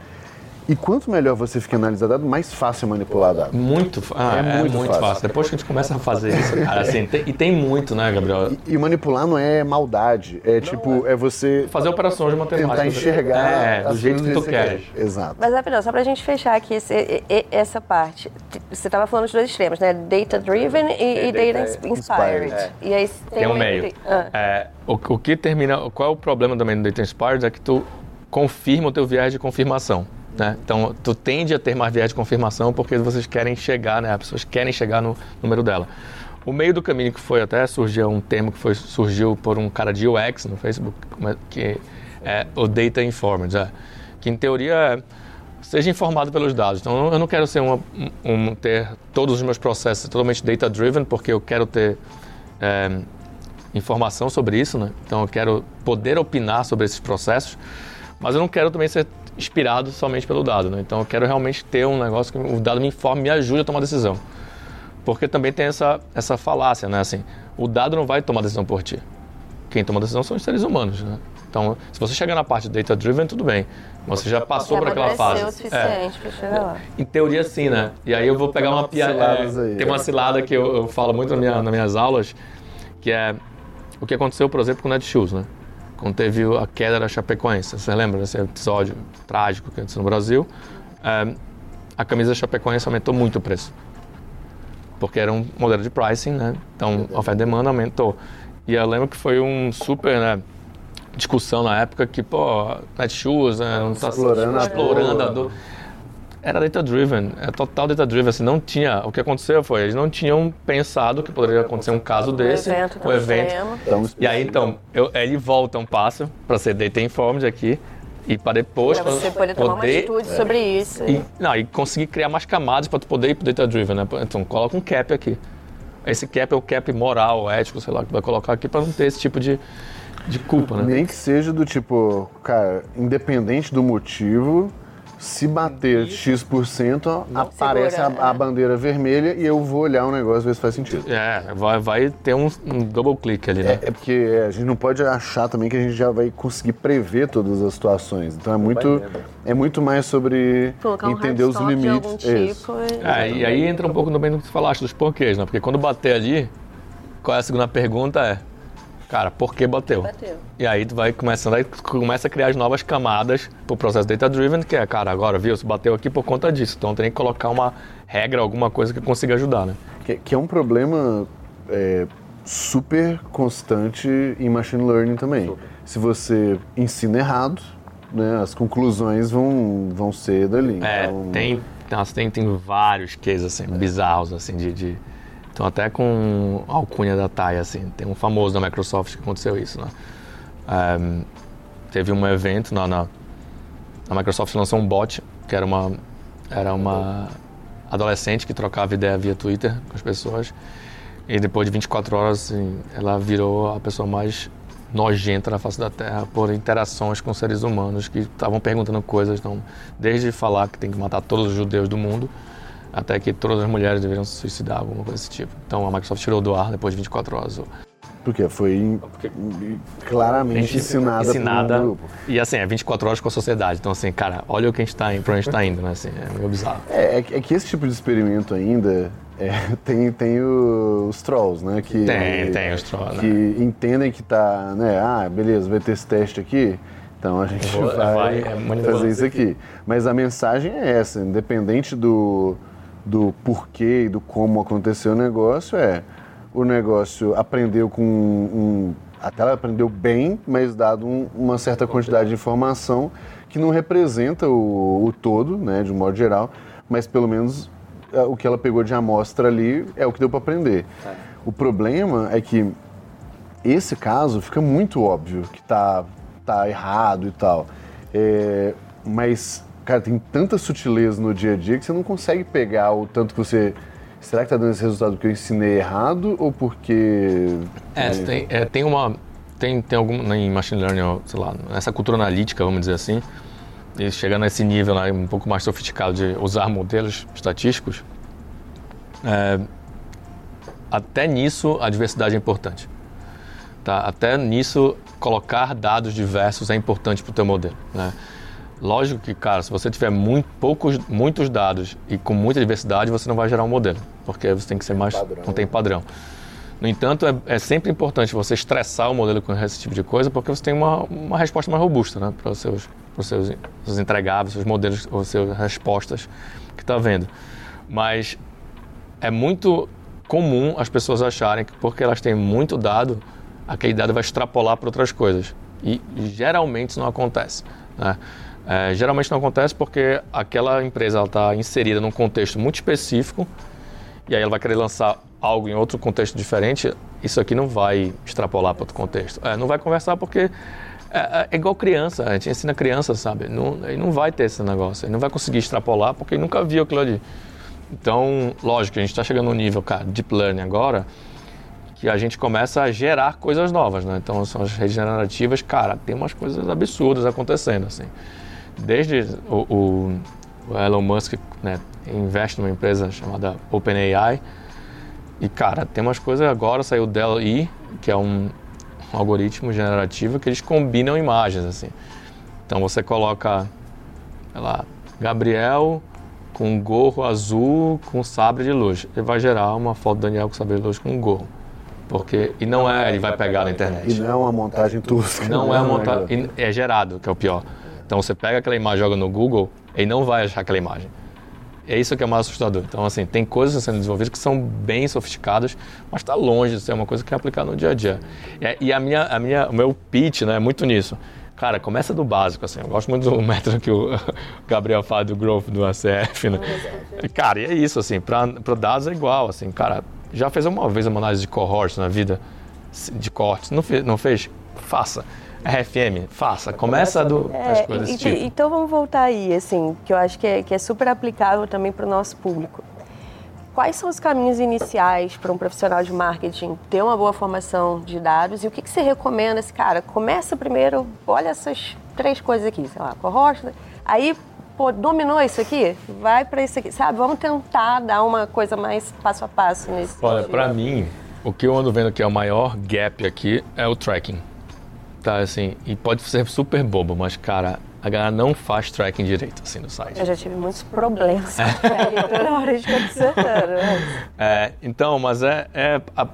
C: E quanto melhor você fica analisar dado, mais fácil é manipular dado.
D: Muito, ah, é, é, muito, muito fácil. fácil. Depois que a gente começa a fazer isso, cara, assim, tem, e tem muito, né, Gabriel?
C: E, e manipular não é maldade, é não tipo, é. é. você...
D: Fazer operações de matemática.
C: Tentar enxergar
D: é, do jeito que tu queres.
C: Exato.
B: Mas, rapidão, só pra gente fechar aqui esse, essa parte. Você estava falando dos dois extremos, né? Data-driven e, e data-inspired. Inspired. É. E aí
D: tem, tem um meio. Ah. o, o que termina... Qual é o problema também do data-inspired? É que tu confirma o teu viés de confirmação. Né? Então, tu tende a ter mais viés de confirmação porque vocês querem chegar, né? As pessoas querem chegar no número dela. O meio do caminho que foi até surgiu um termo que foi, surgiu por um cara de UX no Facebook, é, que é o Data Informed, é, que em teoria é, seja informado pelos dados. Então, eu não quero ser uma, um, ter todos os meus processos totalmente data-driven, porque eu quero ter é, informação sobre isso, né? Então, eu quero poder opinar sobre esses processos, mas eu não quero também ser inspirado somente pelo dado. Né? Então eu quero realmente ter um negócio que o dado me informe, me ajude a tomar decisão. Porque também tem essa, essa falácia, né? Assim, o dado não vai tomar decisão por ti. Quem toma decisão são os seres humanos, né? Então se você chegar na parte data driven, tudo bem. Você já passou por aquela fase.
B: o suficiente é. para chegar lá.
D: Em teoria, sim, né? E aí eu vou pegar uma piada. É, tem uma cilada que eu, eu falo muito na minha, nas minhas aulas, que é o que aconteceu, por exemplo, com o Netshoes, né? Quando teve a queda da Chapecoense. Você lembra desse episódio trágico que aconteceu no Brasil? É, a camisa da Chapecoense aumentou muito o preço. Porque era um modelo de pricing, né? Então, a oferta e demanda aumentou. E eu lembro que foi um super, né? discussão na época que, pô, Netshoes, né, não está explorando, explorando a dor. Era data driven, é total data driven. Assim, não tinha. O que aconteceu foi, eles não tinham pensado que poderia acontecer um caso desse,
B: evento,
D: um evento. e aí então, eu, ele volta um passo para ser data informed aqui e para depois
B: pra você poder, tomar uma atitude é. sobre isso
D: e, não, e conseguir criar mais camadas para tu poder ir para data driven né então coloca um cap aqui esse cap é o cap moral ético sei lá que vai colocar aqui para não ter esse tipo de de culpa, né?
C: Nem que seja do tipo, cara, independente do motivo, se bater X%, aparece a, a, bandeira vermelha e eu vou olhar o negócio ver se faz sentido.
D: É, vai, vai ter um, um double click ali, né?
C: É, é, porque a gente não pode achar também que a gente já vai conseguir prever todas as situações. Então é muito, é muito mais sobre Colocar entender um os limites.
B: Tipo
D: e... É, e aí entra um pouco também no que você falaste dos porquês, né? Porque quando bater ali, qual é a segunda pergunta? É Cara, por que bateu? bateu? E aí tu vai começando, aí começa a criar as novas camadas pro processo data driven, que é, cara, agora viu, se bateu aqui por conta disso. Então tem que colocar uma regra, alguma coisa que consiga ajudar, né?
C: Que, que é um problema é, super constante em machine learning também. Super. Se você ensina errado, né, as conclusões vão, vão ser dali.
D: É, então... tem, tem, tem vários cases assim, bizarros assim, de, de então até com a alcunha da TAI, assim, tem um famoso da Microsoft que aconteceu isso, né? Um, teve um evento na, na, a Microsoft lançou um bot que era uma era uma adolescente que trocava ideia via Twitter com as pessoas e depois de 24 horas assim, ela virou a pessoa mais nojenta na face da Terra por interações com seres humanos que estavam perguntando coisas, então, desde falar que tem que matar todos os judeus do mundo até que todas as mulheres deveriam se suicidar, alguma coisa desse tipo. Então a Microsoft tirou do ar depois de 24 horas.
C: Porque foi Porque claramente ensinada, ensinada grupo.
D: E assim, é 24 horas com a sociedade. Então, assim, cara, olha o que a gente está indo, pra onde a gente está indo, né? Assim, é meio bizarro.
C: É, é, é, que esse tipo de experimento ainda é, tem, tem os trolls, né? Que,
D: tem, tem os trolls.
C: Que
D: né?
C: entendem que tá, né? Ah, beleza, vai ter esse teste aqui. Então a gente Vou, vai, vai é fazer isso aqui. Mas a mensagem é essa, independente do, do porquê e do como aconteceu o negócio é o negócio aprendeu com um, até ela aprendeu bem, mas dado um, uma certa quantidade de informação que não representa o, o, todo, né, de um modo geral, mas pelo menos é, o que ela pegou de amostra ali é o que deu para aprender. É. O problema é que esse caso fica muito óbvio que tá, tá errado e tal, é, mas cara, tem tanta sutileza no dia a dia que você não consegue pegar o tanto que você. Será que tá dando esse resultado porque eu ensinei errado ou porque.
D: É, é... Tem, é, tem uma. Tem, tem algum. Em machine learning, sei lá, nessa cultura analítica, vamos dizer assim, e chegando nesse nível né, um pouco mais sofisticado de usar modelos estatísticos, é, até nisso a diversidade é importante. Tá? Até nisso, colocar dados diversos é importante para o teu modelo. Né? Lógico que, cara, se você tiver muito, poucos, muitos dados e com muita diversidade, você não vai gerar um modelo, porque você tem que ser mais. Padrão. não tem padrão. No entanto, é, é, sempre importante você estressar o modelo com esse tipo de coisa, porque você tem uma, uma resposta mais robusta né, para os seus, os seus, seus entregáveis, seus modelos, as suas respostas que está vendo. Mas é muito comum as pessoas acharem que porque elas têm muito dado, aquele dado vai extrapolar para outras coisas. E geralmente isso não acontece. Né? É, geralmente não acontece porque aquela empresa está inserida num contexto muito específico e aí ela vai querer lançar algo em outro contexto diferente. Isso aqui não vai extrapolar para outro contexto. É, não vai conversar porque é, é, é, igual criança, a gente ensina criança, sabe? Não, ele não vai ter esse negócio, ele não vai conseguir extrapolar porque ele nunca viu aquilo ali. Então, lógico, a gente está chegando no nível, cara, deep learning agora, que a gente começa a gerar coisas novas, né? Então, são as redes generativas, cara, tem umas coisas absurdas acontecendo, assim desde o, o, Elon Musk né, investe numa empresa chamada OpenAI e cara tem umas coisas agora saiu o Dell E que é um algoritmo generativo que eles combinam imagens assim. Então você coloca, sei lá, Gabriel com um gorro azul com sabre de luz. Ele vai gerar uma foto do Daniel com sabre de luz com um gorro. Porque, e não é, ele vai pegar na internet.
C: E não é uma montagem tosca.
D: Não é uma montagem, é gerado, que é o pior. Então você pega aquela imagem, joga no Google, ele não vai achar aquela imagem. É isso que é mais assustador. Então, assim, tem coisas sendo desenvolvidas que são bem sofisticadas, mas está longe de ser uma coisa que é aplicada no dia a dia. E a minha, a minha, o meu pitch né, é muito nisso. Cara, começa do básico, assim. Eu gosto muito do método que o Gabriel fala do growth do ACF, né? Cara, e é isso, assim. Para dados é igual, assim. Cara, já fez uma vez uma análise de cohort na vida? De cortes? Não fez? Não fez? Faça. RFM, faça. Começa do, é, as coisas desse tipo.
B: Então vamos voltar aí, assim, que eu acho que é, que é super aplicável também para o nosso público. Quais são os caminhos iniciais para um profissional de marketing ter uma boa formação de dados e o que, que você recomenda? Esse cara, começa primeiro, olha essas três coisas aqui, sei lá, cohort, aí pô, dominou isso aqui, vai para isso aqui, sabe? Vamos tentar dar uma coisa mais passo a passo nesse.
D: Olha, para mim, o que eu ando vendo que é o maior gap aqui é o tracking. Tá, assim, e pode ser super bobo, mas cara, a galera não faz tracking direito assim no site.
B: Eu já tive muitos problemas toda hora de. Né?
D: É, então, mas é, é a,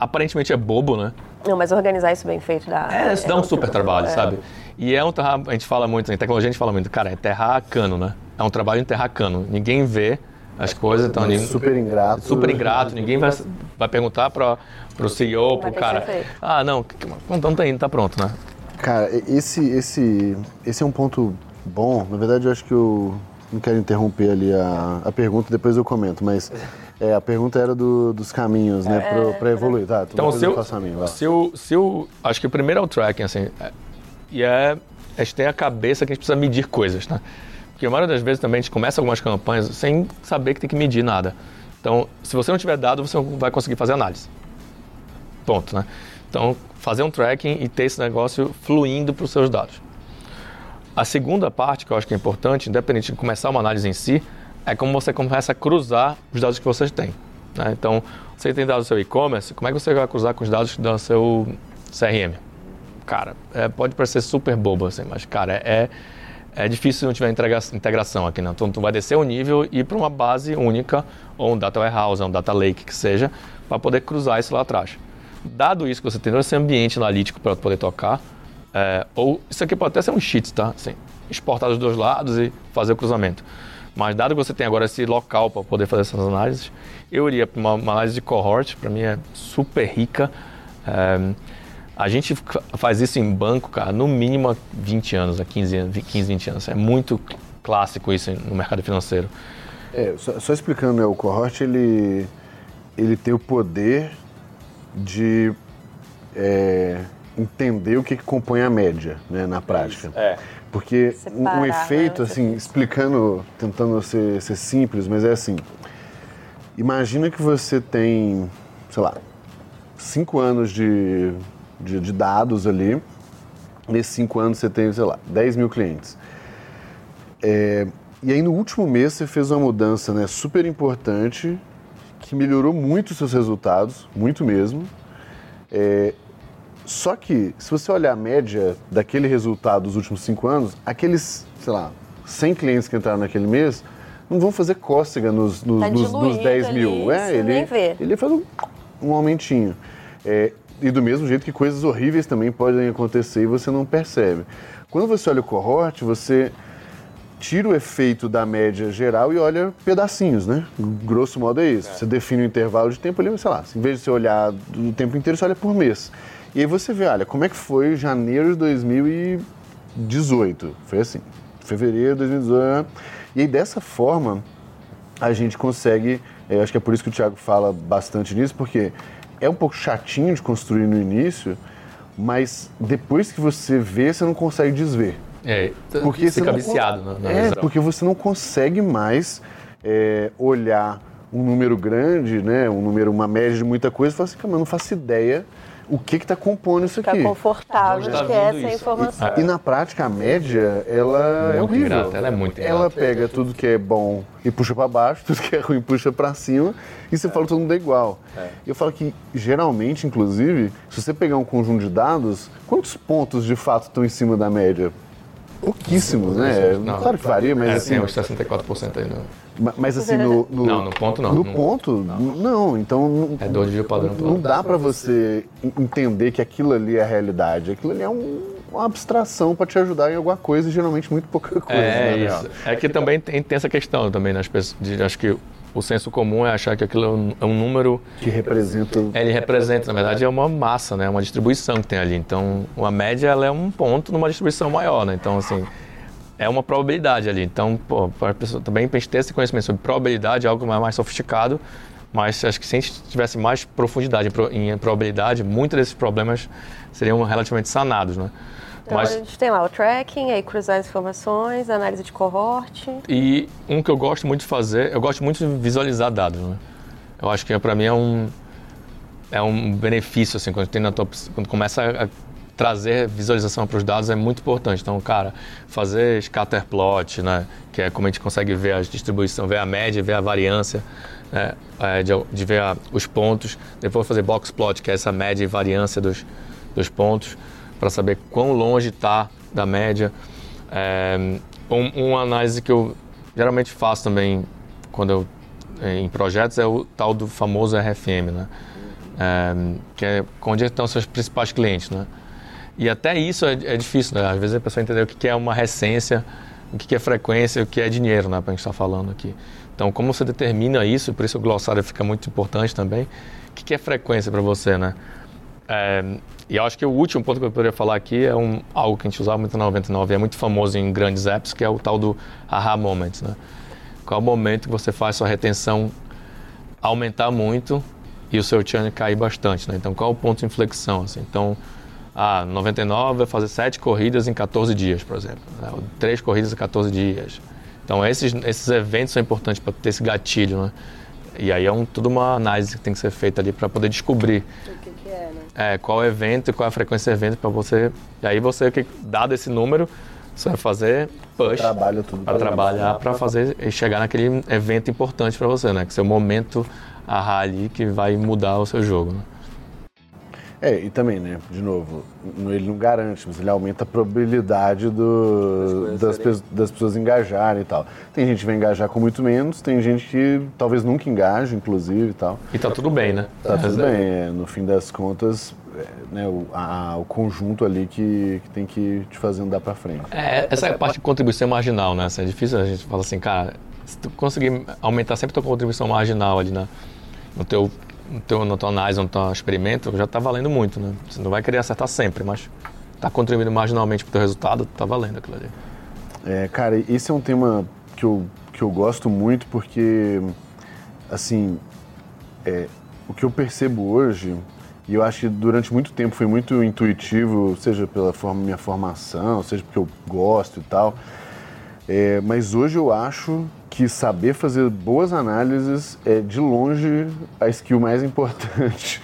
D: aparentemente é bobo, né?
B: Não, mas organizar isso bem feito dá.
D: É, isso dá um super trabalho, é. sabe? E é um trabalho, a gente fala muito, em tecnologia a gente fala muito, cara, é enterrar cano, né? É um trabalho de enterrar cano. Ninguém vê as coisas, então ninguém,
C: super ingrato.
D: Super ingrato, ninguém vai, vai perguntar para o CEO, para o cara, ah, não, então tá indo, tá pronto, né?
C: Cara, esse, esse, esse é um ponto bom. Na verdade, eu acho que eu não quero interromper ali a, a pergunta, depois eu comento, mas é, a pergunta era do, dos caminhos, né, é, para evoluir. Tá,
D: então, se eu, eu se, eu, se eu, acho que o primeiro é o tracking, assim, é, e é, a gente tem a cabeça que a gente precisa medir coisas, né? Porque a maioria das vezes também a gente começa algumas campanhas sem saber que tem que medir nada. Então, se você não tiver dado, você não vai conseguir fazer análise. Ponto, né? Então, fazer um tracking e ter esse negócio fluindo para os seus dados. A segunda parte que eu acho que é importante, independente de começar uma análise em si, é como você começa a cruzar os dados que vocês têm. Né? Então, você tem dados do seu e-commerce, como é que você vai cruzar com os dados do seu CRM? Cara, é, pode parecer super bobo assim, mas, cara, é, é difícil se não tiver integração aqui. Né? Então, tu vai descer o nível e ir para uma base única, ou um data warehouse, ou um data lake que seja, para poder cruzar isso lá atrás. Dado isso que você tem esse ambiente analítico para poder tocar, é, ou isso aqui pode até ser um cheat, tá? Assim, exportar dos dois lados e fazer o cruzamento. Mas dado que você tem agora esse local para poder fazer essas análises, eu iria para uma, uma, análise de cohort, para mim é super rica. É, a gente faz isso em banco, cara, no mínimo há 20 anos, há 15, 15 20 anos. É muito clássico isso no mercado financeiro.
C: É, só, só explicando, né, o cohort ele, ele tem o poder de é, entender o que, que, compõe a média né, na prática.
D: É.
C: Porque Separar, um, efeito, né? assim, explicando, tentando ser, ser simples, mas é assim. Imagina que você tem, sei lá, cinco anos de, de, de dados ali. Nesses cinco anos você tem, sei lá, 10 mil clientes. É, e aí no último mês você fez uma mudança né, super importante que melhorou muito os seus resultados, muito mesmo. É, só que, se você olhar a média daquele resultado dos últimos cinco anos, aqueles, sei lá, 100 clientes que entraram naquele mês não vão fazer cócega nos, nos, tá nos, nos 10 mil.
B: é, ele,
C: ele faz um, um aumentinho. É, e do mesmo jeito que coisas horríveis também podem acontecer e você não percebe. Quando você olha o cohort, você tira o efeito da média geral e olha pedacinhos, né? Grosso modo é isso. É. Você define o um intervalo de tempo ali, sei lá, em vez de você olhar o tempo inteiro, você olha por mês. E aí você vê, olha, como é que foi janeiro de 2018? Foi assim, fevereiro de 2018. E aí dessa forma a gente consegue, eu é, acho que é por isso que o Thiago fala bastante nisso, porque é um pouco chatinho de construir no início, mas depois que você vê, você não consegue desver.
D: É, porque você fica viciado na, na
C: É, visão. porque você não consegue mais é, olhar um número grande, né, um número, uma média de muita coisa e falar assim, cara, eu não faço ideia o que está compondo isso
B: Ficar
C: aqui.
B: confortável
D: De onde
B: de
D: tá
B: ter essa informação.
C: E na prática, a média, ela é
D: Muito
C: horrível.
D: ingrata, ela é muito
C: Ela
D: ingrata.
C: pega tudo que é bom e puxa para baixo, tudo que é ruim puxa para cima, e você fala que todo mundo é igual. Eu falo que, geralmente, inclusive, se você pegar um conjunto de dados, quantos pontos de fato estão em cima da média? Pouquíssimos, né?
D: Não.
C: Claro que varia, mas
D: É,
C: assim,
D: tem uns 64% aí. No...
C: ma- mas assim, no, no-
D: Não, no ponto não.
C: No
D: Não.
C: ponto, não. Então, não-
D: É dois de padrão
C: não dá para você en- entender que aquilo ali é a realidade. Aquilo ali é um- uma abstração para te ajudar em alguma coisa e geralmente muito pouca coisa.
D: É
C: real.
D: isso. É que também tem, tem essa questão também nas pessoas. De, acho que o senso comum é achar que aquilo é um, é um número.
C: Que representa.
D: Ele representa, na verdade, é uma massa, né? Uma distribuição que tem ali. Então, uma média ela é um ponto numa distribuição maior, né? Então, assim, é uma probabilidade ali. Então, pô, para a pessoa também gente ter esse conhecimento sobre probabilidade, é algo mais, mais sofisticado. Mas acho que se a gente tivesse mais profundidade em, pro- em probabilidade, muitos desses problemas seriam relativamente sanados, né?
B: Então
D: Mas
B: a gente tem lá o tracking, aí cruzar as informações, análise de cohort.
D: E um que eu gosto muito de fazer, eu gosto muito de visualizar dados, né? Eu acho que para mim é um é um benefício assim quando tem na tua, quando começa a trazer visualização para os dados é muito importante. Então, cara, fazer scatter plot, né, que é como a gente consegue ver a distribuição, ver a média, ver a variância, né, é, de, de ver a- os pontos. Depois fazer box plot, que é essa média e variância dos, dos pontos, para saber quão longe está da média. É, um, uma análise que eu geralmente faço também quando eu em projetos é o tal do famoso RFM, né? É, que é onde estão seus principais clientes, né? E até isso é, é difícil, né? Às vezes a pessoa entender o que é uma recência, o que é frequência, o que é dinheiro, né? Para a gente estar falando aqui. Então, como você determina isso, por isso o glossário fica muito importante também. O que que é frequência para você, né? É, e eu acho que o último ponto que eu poderia falar aqui é um, algo que a gente usava muito na 99 e é muito famoso em grandes apps, que é o tal do aha moment, né? Qual é o momento que você faz sua retenção aumentar muito e o seu churn cair bastante, né? Então, qual é o ponto de inflexão, assim? Então, ah, 99 vai fazer 7 corridas em 14 dias, por exemplo. Né? Ou 3 corridas em 14 dias. Então, esses, esses eventos são importantes para ter esse gatilho, né? E aí é um, tudo uma análise que tem que ser feita ali para poder descobrir
B: O que, que é, né?
D: é, qual é o evento e qual é a frequência do evento para você. E aí você, que- dado esse número, você vai fazer push
C: Trabalha tudo
D: para trabalhar para fazer e chegar naquele evento importante para você, né? Que é o momento ahá ali que vai mudar o seu jogo. Né?
C: É, e também, né, de novo, ele não garante, mas ele aumenta a probabilidade do, das, pe- das pessoas engajarem e tal. Tem gente que vai engajar com muito menos, tem gente que talvez nunca engaje, inclusive e tal.
D: E tá tudo bem, né?
C: Tá tudo bem, é, no fim das contas, é, né, o, a- o conjunto ali que, que tem que te fazer andar pra frente.
D: É, essa é a parte de contribuição marginal, né? Assim, É difícil a gente falar assim, cara, se tu conseguir aumentar sempre a tua contribuição marginal ali na, no teu, no teu, na tua análise, no teu experimento, já tá valendo muito, né? Você não vai querer acertar sempre, mas tá contribuindo marginalmente pro teu resultado, tá valendo aquilo ali.
C: É, cara, esse é um tema que eu, que eu gosto muito porque, assim, é, o que eu percebo hoje, e eu acho que durante muito tempo foi muito intuitivo, seja pela forma, minha formação, seja porque eu gosto e tal, é, mas hoje eu acho que saber fazer boas análises é de longe a skill mais importante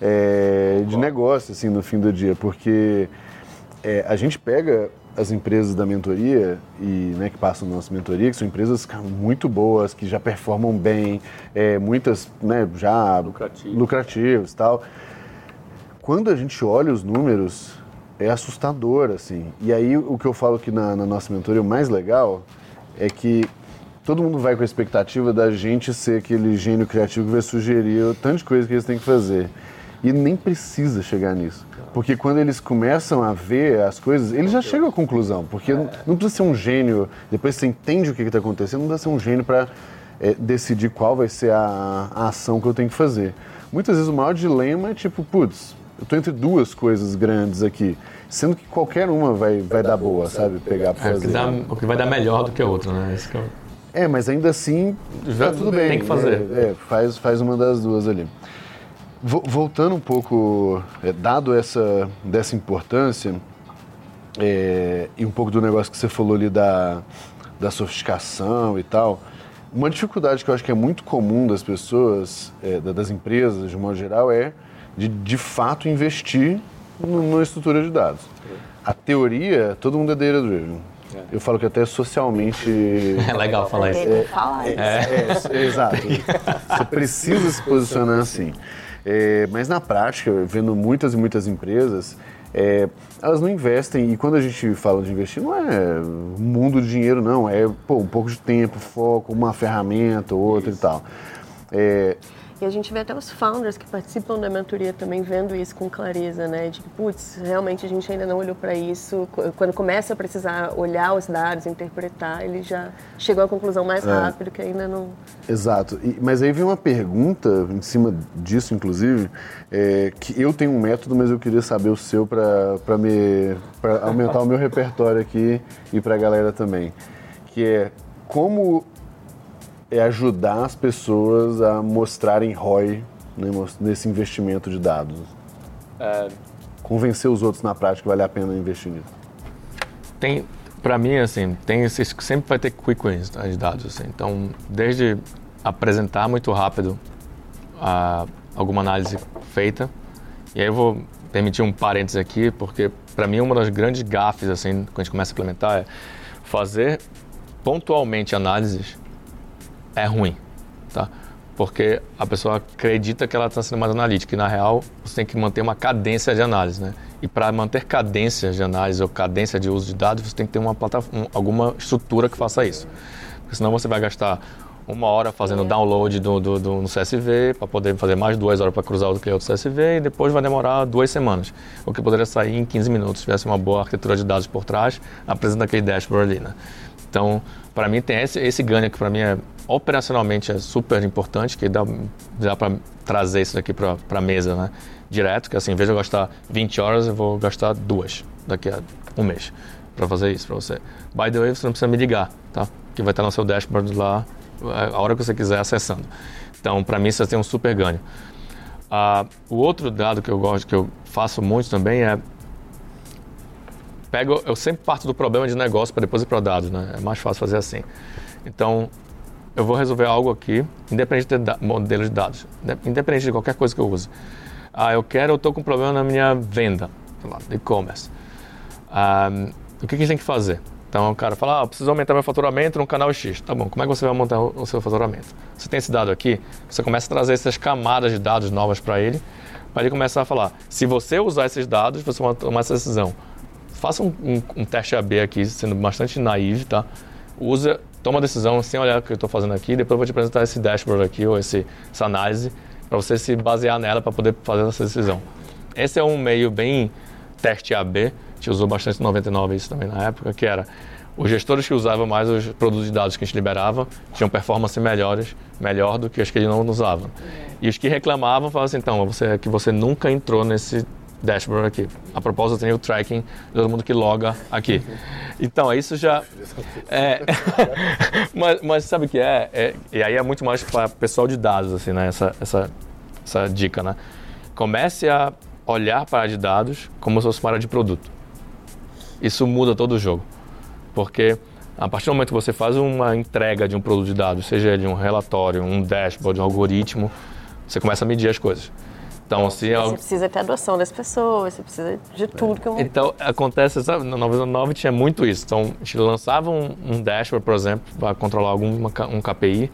C: é, de negócio, assim, no fim do dia, porque é, a gente pega as empresas da mentoria e né, que passam nossa mentoria, que são empresas muito boas, que já performam bem, é, muitas né, já
D: Lucrativas.
C: lucrativas e tal. Quando a gente olha os números, é assustador, assim. E aí o que eu falo que na, na nossa mentoria o mais legal é que todo mundo vai com a expectativa da gente ser aquele gênio criativo que vai sugerir o tanto de coisa que eles têm que fazer. E nem precisa chegar nisso. Porque quando eles começam a ver as coisas, eles já chegam à conclusão. Porque não, não precisa ser um gênio, depois você entende o que está acontecendo, não precisa ser um gênio para decidir qual vai ser a, a ação que eu tenho que fazer. Muitas vezes o maior dilema é tipo, putz, eu estou entre duas coisas grandes aqui, sendo que qualquer uma vai, vai dar boa, sabe? Pegar para
D: É, o, que
C: fazer.
D: dá, o que vai dar melhor do que a outra, né? Esse que é o-
C: É, mas ainda assim,
D: Já
C: tá tudo bem.
D: tem que fazer.
C: É, é, faz, faz uma das duas ali. Vo- Voltando um pouco, é, dado essa dessa importância, é, e um pouco do negócio que você falou ali da, da sofisticação e tal, uma dificuldade que eu acho que é muito comum das pessoas, é, da- das empresas de um modo geral, é de de fato investir no- numa estrutura de dados. A teoria, todo mundo é data driven. Eu falo que até socialmente
D: É legal falar isso.
B: Que falar isso.
C: é, é, exato. Você precisa se posicionar assim. É, mas na prática, vendo muitas e muitas empresas, é, elas não investem. E quando a gente fala de investir, não é um mundo de dinheiro, não. É pô, um pouco de tempo, foco, uma ferramenta, outra e tal.
B: E a gente vê até os founders que participam da mentoria também vendo isso com clareza, né? De que, putz, realmente a gente ainda não olhou para isso. Qu- Quando começa a precisar olhar os dados, interpretar, ele já chegou à conclusão mais
C: É.
B: rápido que ainda não.
C: Exato. E- mas aí vem uma pergunta em cima disso, inclusive, é, que eu tenho um método, mas eu queria saber o seu para me para aumentar o meu repertório aqui e para a galera também, que é como é ajudar as pessoas a mostrarem ROI né, nesse investimento de dados. Convencer os outros na prática que vale a pena investir nisso.
D: Tem, para mim, assim, tem esses, sempre vai ter quick wins tá, de dados, assim. Então, desde apresentar muito rápido a, alguma análise feita, e aí eu vou permitir um parênteses aqui, porque para mim uma das grandes gafes, assim, quando a gente começa a implementar, é fazer pontualmente análises é ruim, tá? Porque a pessoa acredita que ela está sendo mais analítica e na real você tem que manter uma cadência de análise, né? E para manter cadência de análise ou cadência de uso de dados, você tem que ter uma plataforma, alguma estrutura que faça isso. Porque senão você vai gastar uma hora fazendo download do, do, do- no CSV para poder fazer mais duas horas para cruzar o cliente do CSV e depois vai demorar duas semanas. O que poderia sair em 15 minutos se tivesse uma boa arquitetura de dados por trás, apresenta aquele dashboard ali, né? Então, para mim tem esse, esse ganho que para mim é operacionalmente é super importante, que dá, dá para trazer isso daqui para a mesa, né? Direto, que assim, em vez de eu gastar 20 horas, eu vou gastar duas daqui a um mês para fazer isso para você. By the way, você não precisa me ligar, tá? Que vai estar no seu dashboard lá a hora que você quiser acessando. Então, para mim, isso tem um super ganho. Ah, o outro dado que eu gosto, que eu faço muito também é pego, eu sempre parto do problema de negócio para depois ir para dados, né? É mais fácil fazer assim. Então, eu vou resolver algo aqui, independente de modelo de dados, né? independente de qualquer coisa que eu use. Ah, eu quero, eu estou com problema na minha venda, e-commerce. Ah, o que, a gente tem que fazer? Então o cara fala, ah, preciso aumentar meu faturamento no canal X. Tá bom, como é que você vai aumentar o seu faturamento? Você tem esse dado aqui, você começa a trazer essas camadas de dados novas para ele, para ele começar a falar, se você usar esses dados, você vai tomar essa decisão. Faça um, um- um teste AB aqui, sendo bastante naive, tá? Usa, toma a decisão sem olhar o que eu estou fazendo aqui, depois eu vou te apresentar esse dashboard aqui, ou esse, essa análise, para você se basear nela para poder fazer essa decisão. Esse é um meio bem teste AB, a gente usou bastante no 99 isso também na época, que era os gestores que usavam mais os produtos de dados que a gente liberava tinham performance melhores, melhor do que os que eles não usavam. E os que reclamavam falavam assim, então, você, que você nunca entrou nesse dashboard aqui. A propósito, tem o tracking de todo mundo que loga aqui. Então, isso já... É, mas, mas sabe o que é? é? E aí é muito mais para pessoal de dados, assim, né? Essa, essa, essa dica, né? Comece a olhar para a de dados como se fosse uma área de produto. Isso muda todo o jogo. Porque a partir do momento que você faz uma entrega de um produto de dados, seja ele um relatório, um dashboard, um algoritmo, você começa a medir as coisas. Então, se
B: Você
D: algo-
B: precisa ter adoção das pessoas, você precisa de tudo que um.
D: então, acontece, sabe, no 99 tinha muito isso. Então, a gente lançava um, um dashboard, por exemplo, para controlar algum um KPI,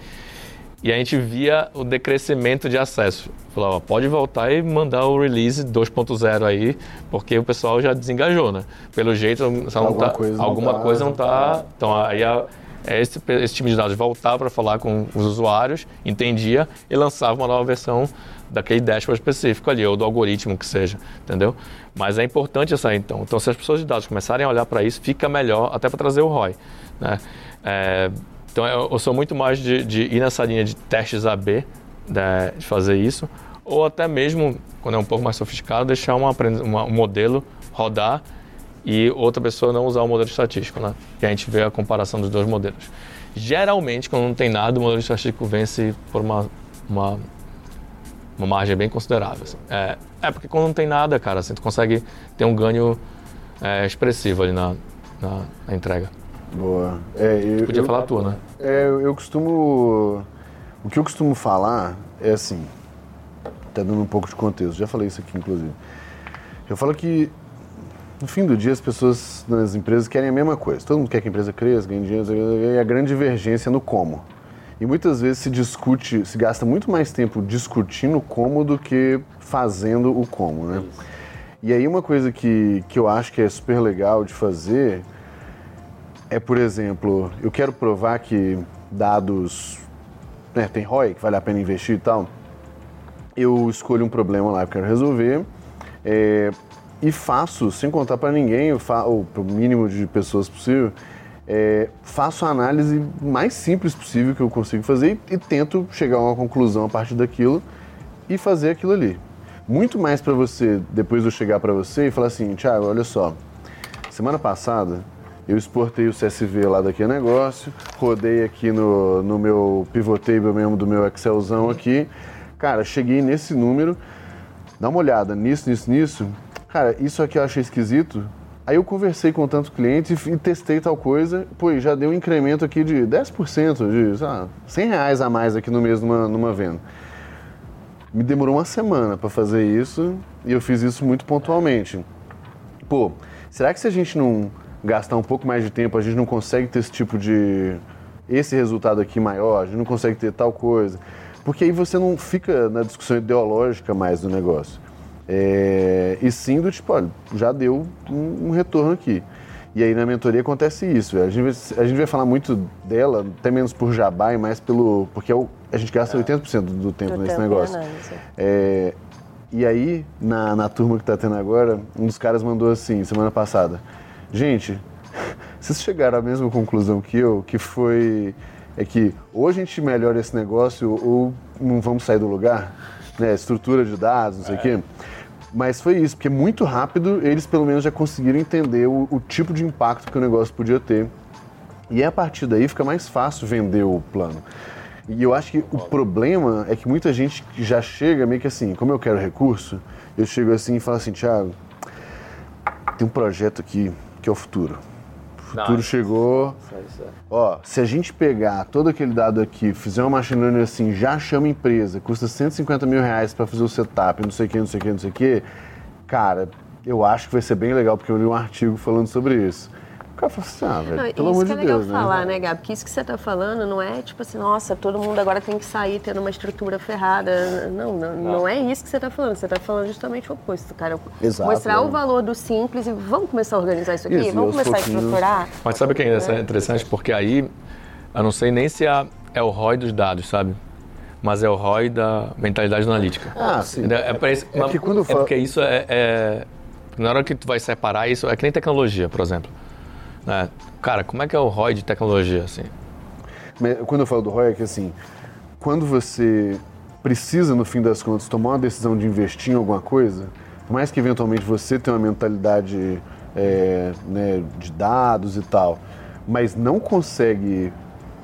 D: e a gente via o decrescimento de acesso. Falava, pode voltar e mandar o release 2.0 aí, porque o pessoal já desengajou, né? Pelo jeito, só não
C: Alguma
D: tá-
C: coisa não
D: alguma
C: tá-
D: coisa não tá. Então, aí a, é esse, esse time de dados voltava para falar com os usuários, entendia e lançava uma nova versão daquele dashboard específico ali, ou do algoritmo que seja, entendeu? Mas é importante essa então. Então, se as pessoas de dados começarem a olhar para isso, fica melhor até para trazer o ROI, né? É, então, eu, sou muito mais de, de ir nessa linha de testes AB, né, de fazer isso, ou até mesmo, quando é um pouco mais sofisticado, deixar uma, uma- um modelo rodar e outra pessoa não usar o modelo estatístico, né? Que a gente vê a comparação dos dois modelos. Geralmente, quando não tem nada, o modelo estatístico vence por uma, uma, uma margem bem considerável. assim. É, é porque quando não tem nada, cara, assim, tu consegue ter um ganho é, expressivo ali na, na, na entrega.
C: Boa. É, eu,
D: Podia
C: eu-
D: falar a tua, né?
C: É, eu eu costumo. O que eu costumo falar é assim: até dando um pouco de contexto, já falei isso aqui inclusive. Eu falo que no fim do dia as pessoas nas empresas querem a mesma coisa. Todo mundo quer que a empresa cresça, ganhe dinheiro, e a grande divergência é no como. E muitas vezes se discute, se gasta muito mais tempo discutindo como do que fazendo o como, né? E aí uma coisa que, que eu acho que é super legal de fazer é, por exemplo, eu quero provar que dados, né, tem ROI, que vale a pena investir e tal. Eu escolho um problema lá que eu quero resolver é, e faço, sem contar para ninguém, ou para o mínimo de pessoas possível, é, faço a análise mais simples possível que eu consigo fazer e, e tento chegar a uma conclusão a partir daquilo e fazer aquilo ali. Muito mais para você, depois eu chegar para você e falar assim, Thiago, olha só, semana passada eu exportei o CSV lá daqui a negócio, rodei aqui no, no meu pivot table mesmo do meu Excelzão aqui. Cara, cheguei nesse número, dá uma olhada nisso, nisso, nisso. Cara, isso aqui eu achei esquisito, Aí eu conversei com tantos clientes e testei tal coisa, pô, já deu um incremento aqui de 10%, de ah, 100 reais a mais aqui no mês numa, numa venda. Me demorou uma semana para fazer isso e eu fiz isso muito pontualmente. Pô, será que se a gente não gastar um pouco mais de tempo, a gente não consegue ter esse tipo de. esse resultado aqui maior, a gente não consegue ter tal coisa? Porque aí você não fica na discussão ideológica mais do negócio. É, e sim do tipo, olha, já deu um, um, retorno aqui. E aí na mentoria acontece isso. A gente, vai, a gente vai falar muito dela, até menos por jabá e mais pelo. Porque é o, a gente gasta é. 80% do tempo do nesse tempo negócio. É, e aí, na, na turma que está tendo agora, um dos caras mandou assim, semana passada: Gente, vocês chegaram à mesma conclusão que eu, que foi. É que ou a gente melhora esse negócio ou não vamos sair do lugar, né? Estrutura de dados, não sei o é. quê. Mas foi isso, porque muito rápido eles pelo menos já conseguiram entender o, o tipo de impacto que o negócio podia ter. E a partir daí fica mais fácil vender o plano. E eu acho que o problema é que muita gente já chega meio que assim, como eu quero recurso, eu chego assim e falo assim, Thiago, tem um projeto aqui que é o futuro. Futuro Não, chegou. Isso, isso. Ó, se a gente pegar todo aquele dado aqui, fizer uma machine learning assim, já chama empresa, custa 150 mil reais para fazer o setup, não sei o que, não sei o que, não sei o que, cara, eu acho que vai ser bem legal, porque eu li um artigo falando sobre isso cara fala assim, ah, velho, não, pelo amor de Deus. Isso que é legal
B: né? falar, né, Gabi? Porque isso que você está falando não é tipo assim, nossa, todo mundo agora tem que sair tendo uma estrutura ferrada. Não, não, não. não é isso que você está falando. Você está falando justamente o oposto, cara. Exato, Mostrar é. o valor do simples e vamos começar a organizar isso aqui? Isso, vamos começar a estruturar?
D: Mas sabe o que é interessante? Porque aí, eu não sei nem se é, é o ROI dos dados, sabe? mas é o ROI da mentalidade analítica.
C: Ah, sim.
D: É, é, é, é, que quando é porque isso é, é, Na hora que tu vai separar isso, é que nem tecnologia, por exemplo. Né? Cara, como é que é o ROI de tecnologia, assim?
C: Quando eu falo do ROI, é que assim, quando você precisa, no fim das contas, tomar uma decisão de investir em alguma coisa, por mais que eventualmente você tenha uma mentalidade é, né, de dados e tal, mas não consegue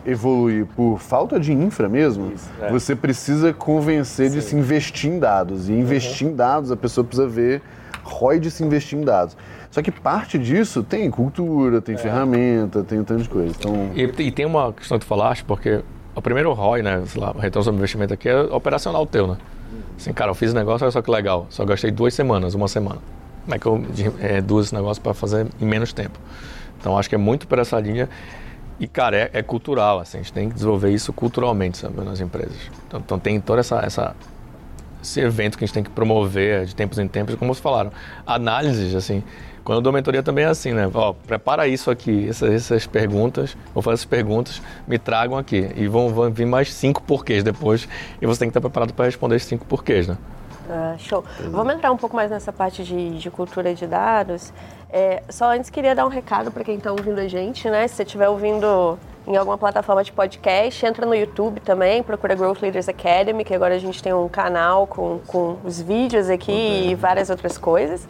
C: evoluir por falta de infra mesmo, Isso, é. você precisa convencer Sim. de se investir em dados. E investir uhum. em dados, a pessoa precisa ver ROI de se investir em dados. Só que parte disso tem cultura, tem é. ferramenta, tem um tanto de coisa. Então...
D: E, e, tem uma questão que tu falaste, porque o primeiro ROI, né, sei lá, retorno sobre investimento aqui é operacional teu, né? Assim, cara, eu fiz negócio, olha só que legal, só gastei duas semanas, uma semana. Como é que eu reduzo esse negócio para fazer em menos tempo? Então acho que é muito por essa linha. E, cara, é, é, cultural, assim, a gente tem que desenvolver isso culturalmente, sabe, nas empresas. Então, então tem toda essa, essa esse evento que a gente tem que promover de tempos em tempos, como vocês falaram, análises, assim, quando eu dou mentoria também é assim, né? Ó, prepara isso aqui, essas, essas perguntas, vou fazer essas perguntas, me tragam aqui. E vão, vão vir mais cinco porquês depois, e você tem que estar preparado para responder esses cinco porquês, né?
B: Ah, show. Vamos entrar um pouco mais nessa parte de, de cultura de dados. É, só antes queria dar um recado para quem está ouvindo a gente, né? Se você estiver ouvindo em alguma plataforma de podcast, entra no YouTube também, procura Growth Leaders Academy, que agora a gente tem um canal com, com os vídeos aqui e várias outras coisas.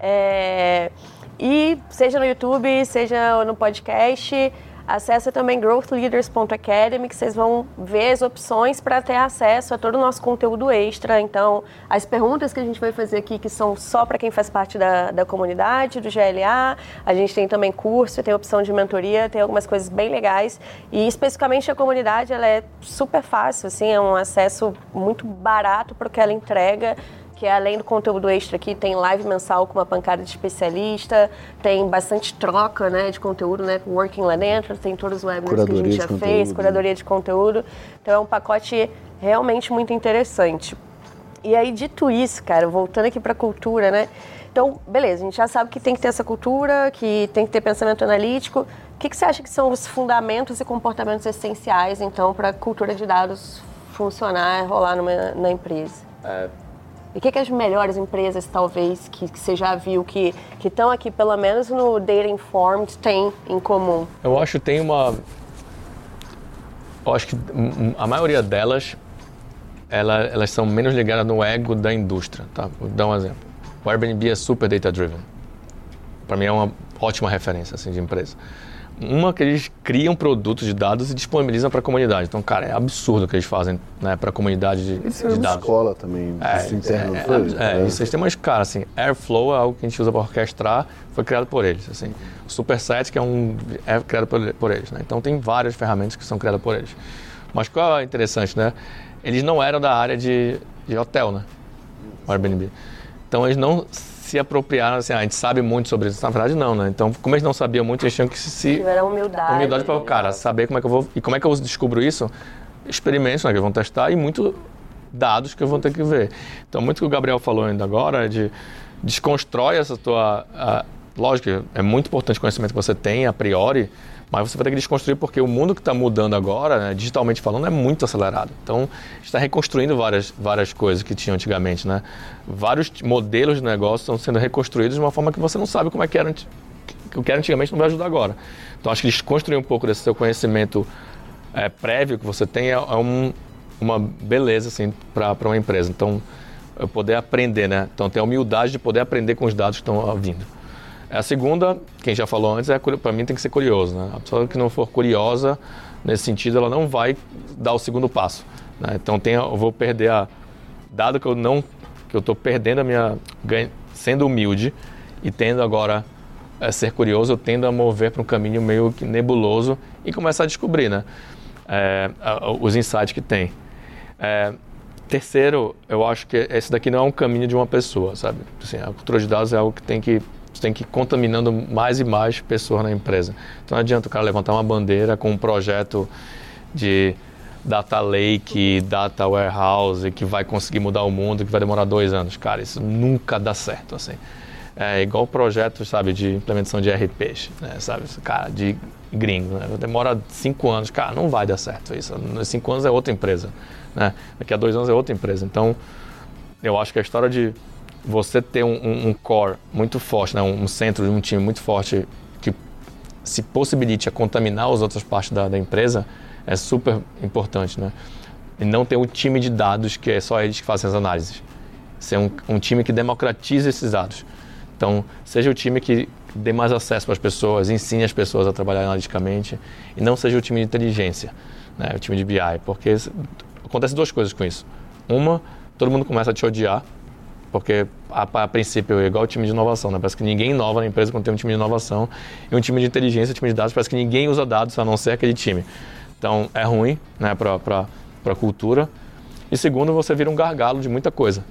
B: É, e seja no YouTube, seja no podcast, acessa também growthleaders.academy, que vocês vão ver as opções para ter acesso a todo o nosso conteúdo extra. Então, as perguntas que a gente vai fazer aqui, que são só para quem faz parte da, da comunidade, do GLA, a gente tem também curso, tem opção de mentoria, tem algumas coisas bem legais. E especificamente a comunidade, ela é super fácil, assim, é um acesso muito barato para o que ela entrega que é além do conteúdo extra aqui, tem live mensal com uma pancada de especialista, tem bastante troca né, de conteúdo, né, working lá dentro, tem todos os webinars que a gente já fez, curadoria de conteúdo. Então é um pacote realmente muito interessante. E aí, dito isso, cara, voltando aqui para a cultura, né? Então, beleza, a gente já sabe que tem que ter essa cultura, que tem que ter pensamento analítico. O que, que você acha que são os fundamentos e comportamentos essenciais, então, para a cultura de dados funcionar, rolar numa, na empresa? É, o que, que as melhores empresas, talvez, que, que você já viu, que estão aqui, pelo menos no Data Informed, têm em comum?
D: Eu acho que tem uma... Eu acho que a maioria delas, ela, elas são menos ligadas no ego da indústria, tá? Vou dar um exemplo. O Airbnb é super data-driven. Para mim é uma ótima referência assim, de empresa. Uma que eles criam produtos de dados e disponibilizam para a comunidade. Então, cara, é absurdo o que eles fazem né, para a comunidade de,
C: eles
D: de dados.
C: escola também, é, interno,
D: é, foi? É, é, isso tem uma cara, assim, Airflow é algo que a gente usa para orquestrar, foi criado por eles, assim. O Superset, que é um, é criado por, por eles, né? Então, tem várias ferramentas que são criadas por eles. Mas qual é interessante, né? Eles não eram da área de, de hotel, né? O Airbnb. Então, eles não se apropriaram, assim, ah, a gente sabe muito sobre isso. Na verdade, não, né? Então, como eles não sabiam muito, eles tinham que se...
B: Tiveram humildade.
D: Humildade para o cara, saber como é que eu vou... E como é que eu descubro isso? Experimentos, né, que vão testar e muito dados que eu vou ter que ver. Então, muito que o Gabriel falou ainda agora é de desconstrói essa tua... A, lógico, é muito importante o conhecimento que você tem a priori, mas você vai ter que desconstruir porque o mundo que está mudando agora, né, digitalmente falando, é muito acelerado. Então, está reconstruindo várias, várias coisas que tinham antigamente, né? Vários modelos de negócio estão sendo reconstruídos de uma forma que você não sabe como é que era, o que era antigamente não vai ajudar agora. Então, acho que desconstruir um pouco desse seu conhecimento é, prévio que você tem é, é um, uma beleza, assim, para uma empresa. Então, eu poder aprender, né? Então, ter a humildade de poder aprender com os dados que estão vindo. A segunda, quem já falou antes, é para mim tem que ser curioso. Né? A pessoa que não for curiosa nesse sentido, ela não vai dar o segundo passo. Né? Então tem, eu vou perder a dado que eu não que eu estou perdendo a minha sendo humilde e tendo agora é, ser curioso, eu tendo a mover para um caminho meio nebuloso e começar a descobrir, né? É, os insights que tem. É, terceiro, eu acho que esse daqui não é um caminho de uma pessoa, sabe? Assim, a cultura de dados é algo que tem que você tem que ir contaminando mais e mais pessoas na empresa. Então não adianta o cara levantar uma bandeira com um projeto de data lake, data warehouse, que vai conseguir mudar o mundo, que vai demorar dois anos. Cara, isso nunca dá certo, assim. É igual projetos, sabe, de implementação de RPs, né, sabe, cara, de gringo, né? Demora cinco anos, cara, não vai dar certo isso. Nos cinco anos é outra empresa, né? Daqui a dois anos é outra empresa. Então, eu acho que a história de você ter um, um, um core muito forte, né? um centro de um time muito forte que se possibilite a contaminar as outras partes da, da empresa é super importante, né? E não ter um time de dados que é só eles que fazem as análises. Ser um, um time que democratize esses dados. Então, seja o time que dê mais acesso para as pessoas, ensine as pessoas a trabalhar analiticamente, e não seja o time de inteligência, né? o time de BI, porque acontece duas coisas com isso. Uma, todo mundo começa a te odiar, porque a, a, princípio é igual o time de inovação, né? Parece que ninguém inova na empresa quando tem um time de inovação e um time de inteligência, um time de dados, parece que ninguém usa dados a não ser aquele time. Então é ruim, né, para a cultura. E segundo, você vira um gargalo de muita coisa.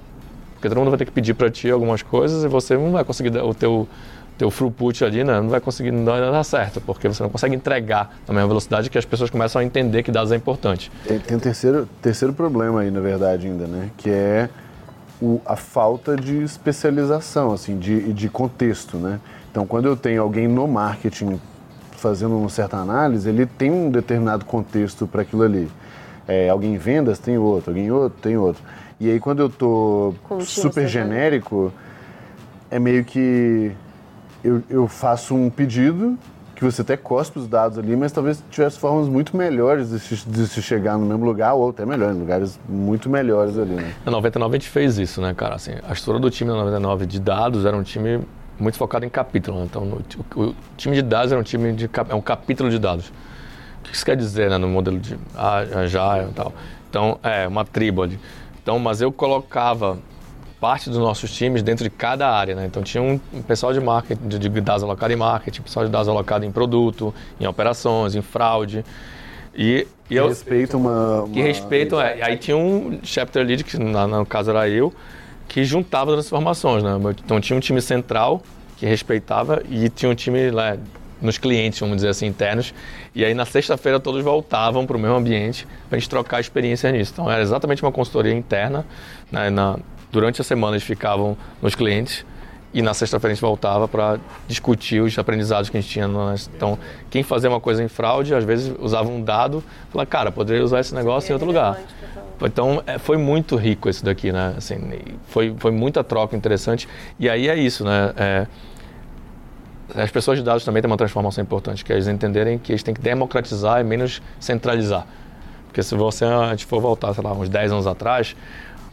D: Porque todo mundo vai ter que pedir para ti algumas coisas e você não vai conseguir dar o teu teu throughput ali, né, não vai conseguir não vai dar certo, porque você não consegue entregar na mesma velocidade que as pessoas começam a entender que dados é importante.
C: Tem, tem um terceiro, terceiro problema aí, na verdade, ainda, né, que é o, a falta de especialização, assim, de, de contexto, né? Então, quando eu tenho alguém no marketing fazendo uma certa análise, ele tem um determinado contexto para aquilo ali. É, alguém em vendas tem outro, alguém outro tem outro. E aí, quando eu tô super genérico, é meio que eu, eu faço um pedido que você até cospe os dados ali, mas talvez tivesse formas muito melhores de se, de se chegar no mesmo lugar, ou até melhor, em lugares muito melhores ali, né?
D: Na 99 a gente fez isso, né, cara? Assim, a estrutura do time da 99 de dados era um time muito focado em capítulo. Né? Então, o, o, time de dados era um time de é um capítulo de dados. O que isso quer dizer, né, no modelo de Agile e tal? Então, é uma tribo ali. Então, mas eu colocava parte dos nossos times dentro de cada área, né? Então tinha um pessoal de marketing, de, de dados alocado em marketing, pessoal de dados alocado em produto, em operações, em fraude.
C: E, e que eu, respeita uma, uma...
D: Que respeitam, é. Aí tinha um chapter lead, que no caso era eu, que juntava as informações, né? Então tinha um time central que respeitava e tinha um time lá nos clientes, vamos dizer assim, internos. E aí na sexta-feira todos voltavam para o mesmo ambiente para a gente trocar experiência nisso. Então era exatamente uma consultoria interna. Né? Na, durante a semana eles ficavam nos clientes e na sexta-feira a gente voltava para discutir os aprendizados que a gente tinha. Então, quem fazia uma coisa em fraude, às vezes usava um dado, falava, cara, poderia usar esse negócio em outro lugar. Então, é, foi muito rico esse daqui, né? Assim, foi, foi muita troca interessante. E aí é isso, né? É, as pessoas de dados também têm uma transformação importante, que é eles entenderem que eles têm que democratizar e menos centralizar. Porque se você, a gente for voltar, sei lá, uns 10 anos atrás,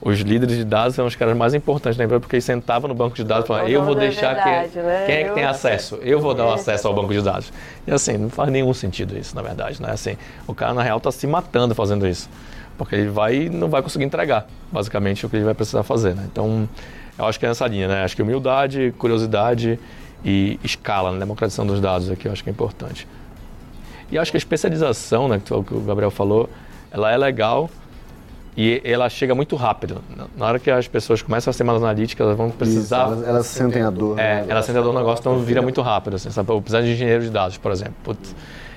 D: os líderes de dados eram os caras mais importantes da empresa, porque eles sentavam no banco de dados e falavam, eu vou deixar verdade, que, né? quem é que eu tem acesso? Eu vou dar o acesso ao banco de dados. E assim, não faz nenhum sentido isso, na verdade, né? Assim, o cara, na real, está se matando fazendo isso. Porque ele vai não vai conseguir entregar, basicamente, o que ele vai precisar fazer, né? Então, eu acho que é nessa linha, né? Acho que humildade, curiosidade e escala, né? democratização dos dados aqui, eu acho que é importante. E acho que a especialização, né, que o Gabriel falou, ela é legal, e ela chega muito rápido. Na hora que as pessoas começam a ser mais analíticas, elas vão precisar.
C: Isso, elas, elas, sentem a dor.
D: É, né? elas sentem a dor no negócio, então vira muito rápido. Assim, sabe? Eu preciso de engenheiro de dados, por exemplo. Putz,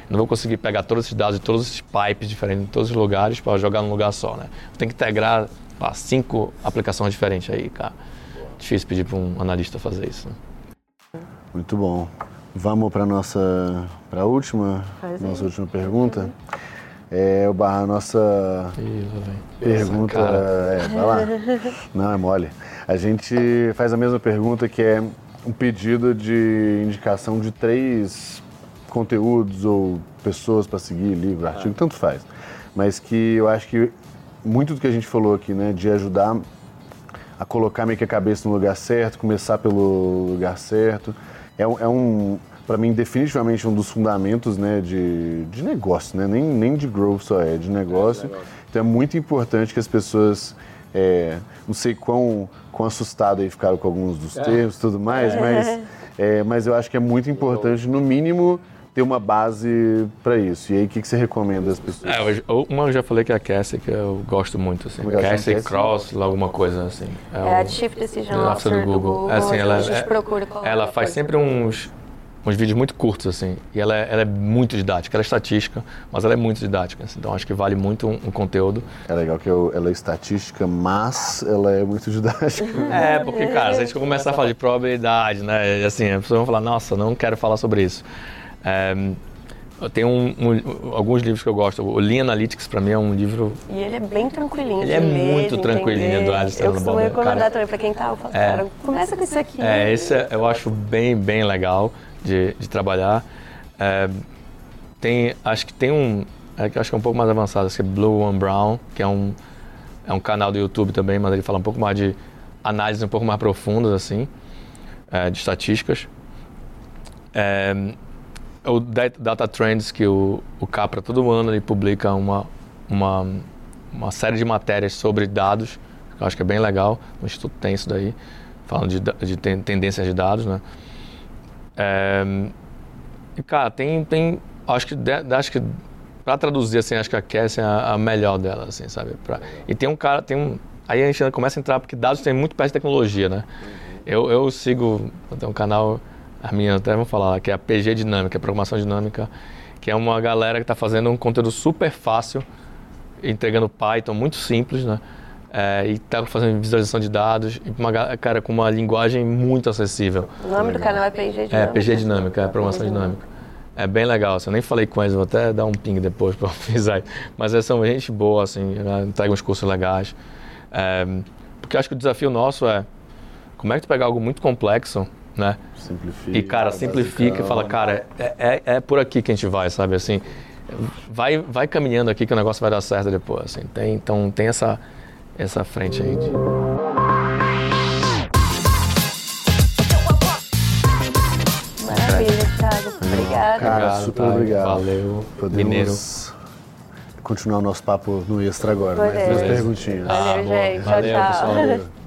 D: não vou conseguir pegar todos esses dados de todos esses pipes diferentes, em todos os lugares, para jogar num lugar só. Né? Tem que integrar pá, cinco aplicações diferentes aí, cara. Difícil pedir para um analista fazer isso. Né?
C: Muito bom. Vamos para nossa para a última, nossa última pergunta. Uhum. É, a nossa Ih, pergunta. É, vai lá. Não, é mole. A gente faz a mesma pergunta que é um pedido de indicação de três conteúdos ou pessoas para seguir, livro, artigo, tanto faz. Mas que eu acho que muito do que a gente falou aqui, né, de ajudar a colocar meio que a cabeça no lugar certo, começar pelo lugar certo, é, é um para mim, definitivamente um dos fundamentos né, de, de negócio, né? nem, nem de growth só é, de negócio. É, Então é muito importante que as pessoas, é, não sei quão, quão assustado aí ficaram com alguns dos é. termos e tudo mais, é. mas, é, mas eu acho que é muito importante, no mínimo, ter uma base para isso. E aí, o que, que você recomenda às pessoas?
D: É, uma eu já falei que é a Cassie, que eu gosto muito, assim. É Cassie Cross, alguma coisa assim.
B: É, é a Chief Decision Officer do Google. Do Google. É, assim,
D: ela, é, ela faz sempre uns uns vídeos muito curtos, assim. E ela é, ela é, muito didática. Ela é estatística, mas ela é muito didática. Assim, então acho que vale muito um, um conteúdo.
C: É legal que eu, ela é estatística, mas ela é muito didática.
D: É, porque, cara, se a gente começar a falar de probabilidade, né? Assim, as pessoas vão falar, nossa, não quero falar sobre isso. É, tem um, um, alguns livros que eu gosto. O Lean Analytics, para mim, é um livro.
B: E ele é bem tranquilinho.
D: Ele é ler, muito tranquilinho do
B: Alistair Eu costumo recomendar também para quem tá. Eu falo, é, cara, começa com isso aqui.
D: É, esse é, eu acho bem, bem legal de, de trabalhar. É, tem, acho que tem um, é, acho que é um pouco mais avançado, é Blue One Brown, que é um, é um canal do YouTube também, mas ele fala um pouco mais de análises um pouco mais profundas, assim, é, de estatísticas. É, o Data Trends, que o, o Capra todo ano ele publica uma, uma, uma série de matérias sobre dados, que eu acho que é bem legal, o Instituto tem isso daí, falando de, de tendências de dados, né? É, e, cara, tem, tem acho que, acho que para traduzir, assim, acho que a Cassie é a, a melhor dela, assim, sabe? Pra, e tem um cara, tem um, aí a gente começa a entrar, porque dados tem muito perto de tecnologia, né? Eu, eu sigo, tem um canal, a minha até vou falar, que é a PG Dinâmica, Programação Dinâmica, que é uma galera que está fazendo um conteúdo super fácil, entregando Python, muito simples, né? É, e está fazendo visualização de dados, uma, cara, com uma linguagem muito acessível.
B: O nome do canal é PG Dinâmica?
D: É, PG Dinâmica, é Programação Dinâmica. É bem legal, assim, eu nem falei com eles, vou até dar um ping depois para avisar. Mas eles são gente boa, assim, entregam uns cursos legais. É, porque acho que o desafio nosso é, como é que tu pegar algo muito complexo, né?
C: Simplifica.
D: E, cara, simplifica e fala, cara, é, é, é, por aqui que a gente vai, sabe, assim. Vai, vai caminhando aqui que o negócio vai dar certo depois, assim. Tem, então, tem essa essa frente aí. Maravilha,
B: Thiago. Obrigado.
C: Cara,
D: obrigado,
C: super obrigado.
D: Valeu.
C: Podemos
D: Mineiro.
C: continuar o nosso papo no extra agora, Valeu.
B: mas
C: duas perguntinhas.
D: Ah, valeu,
B: gente. Tchau,
D: valeu,
B: tchau.
D: Pessoal,
C: valeu.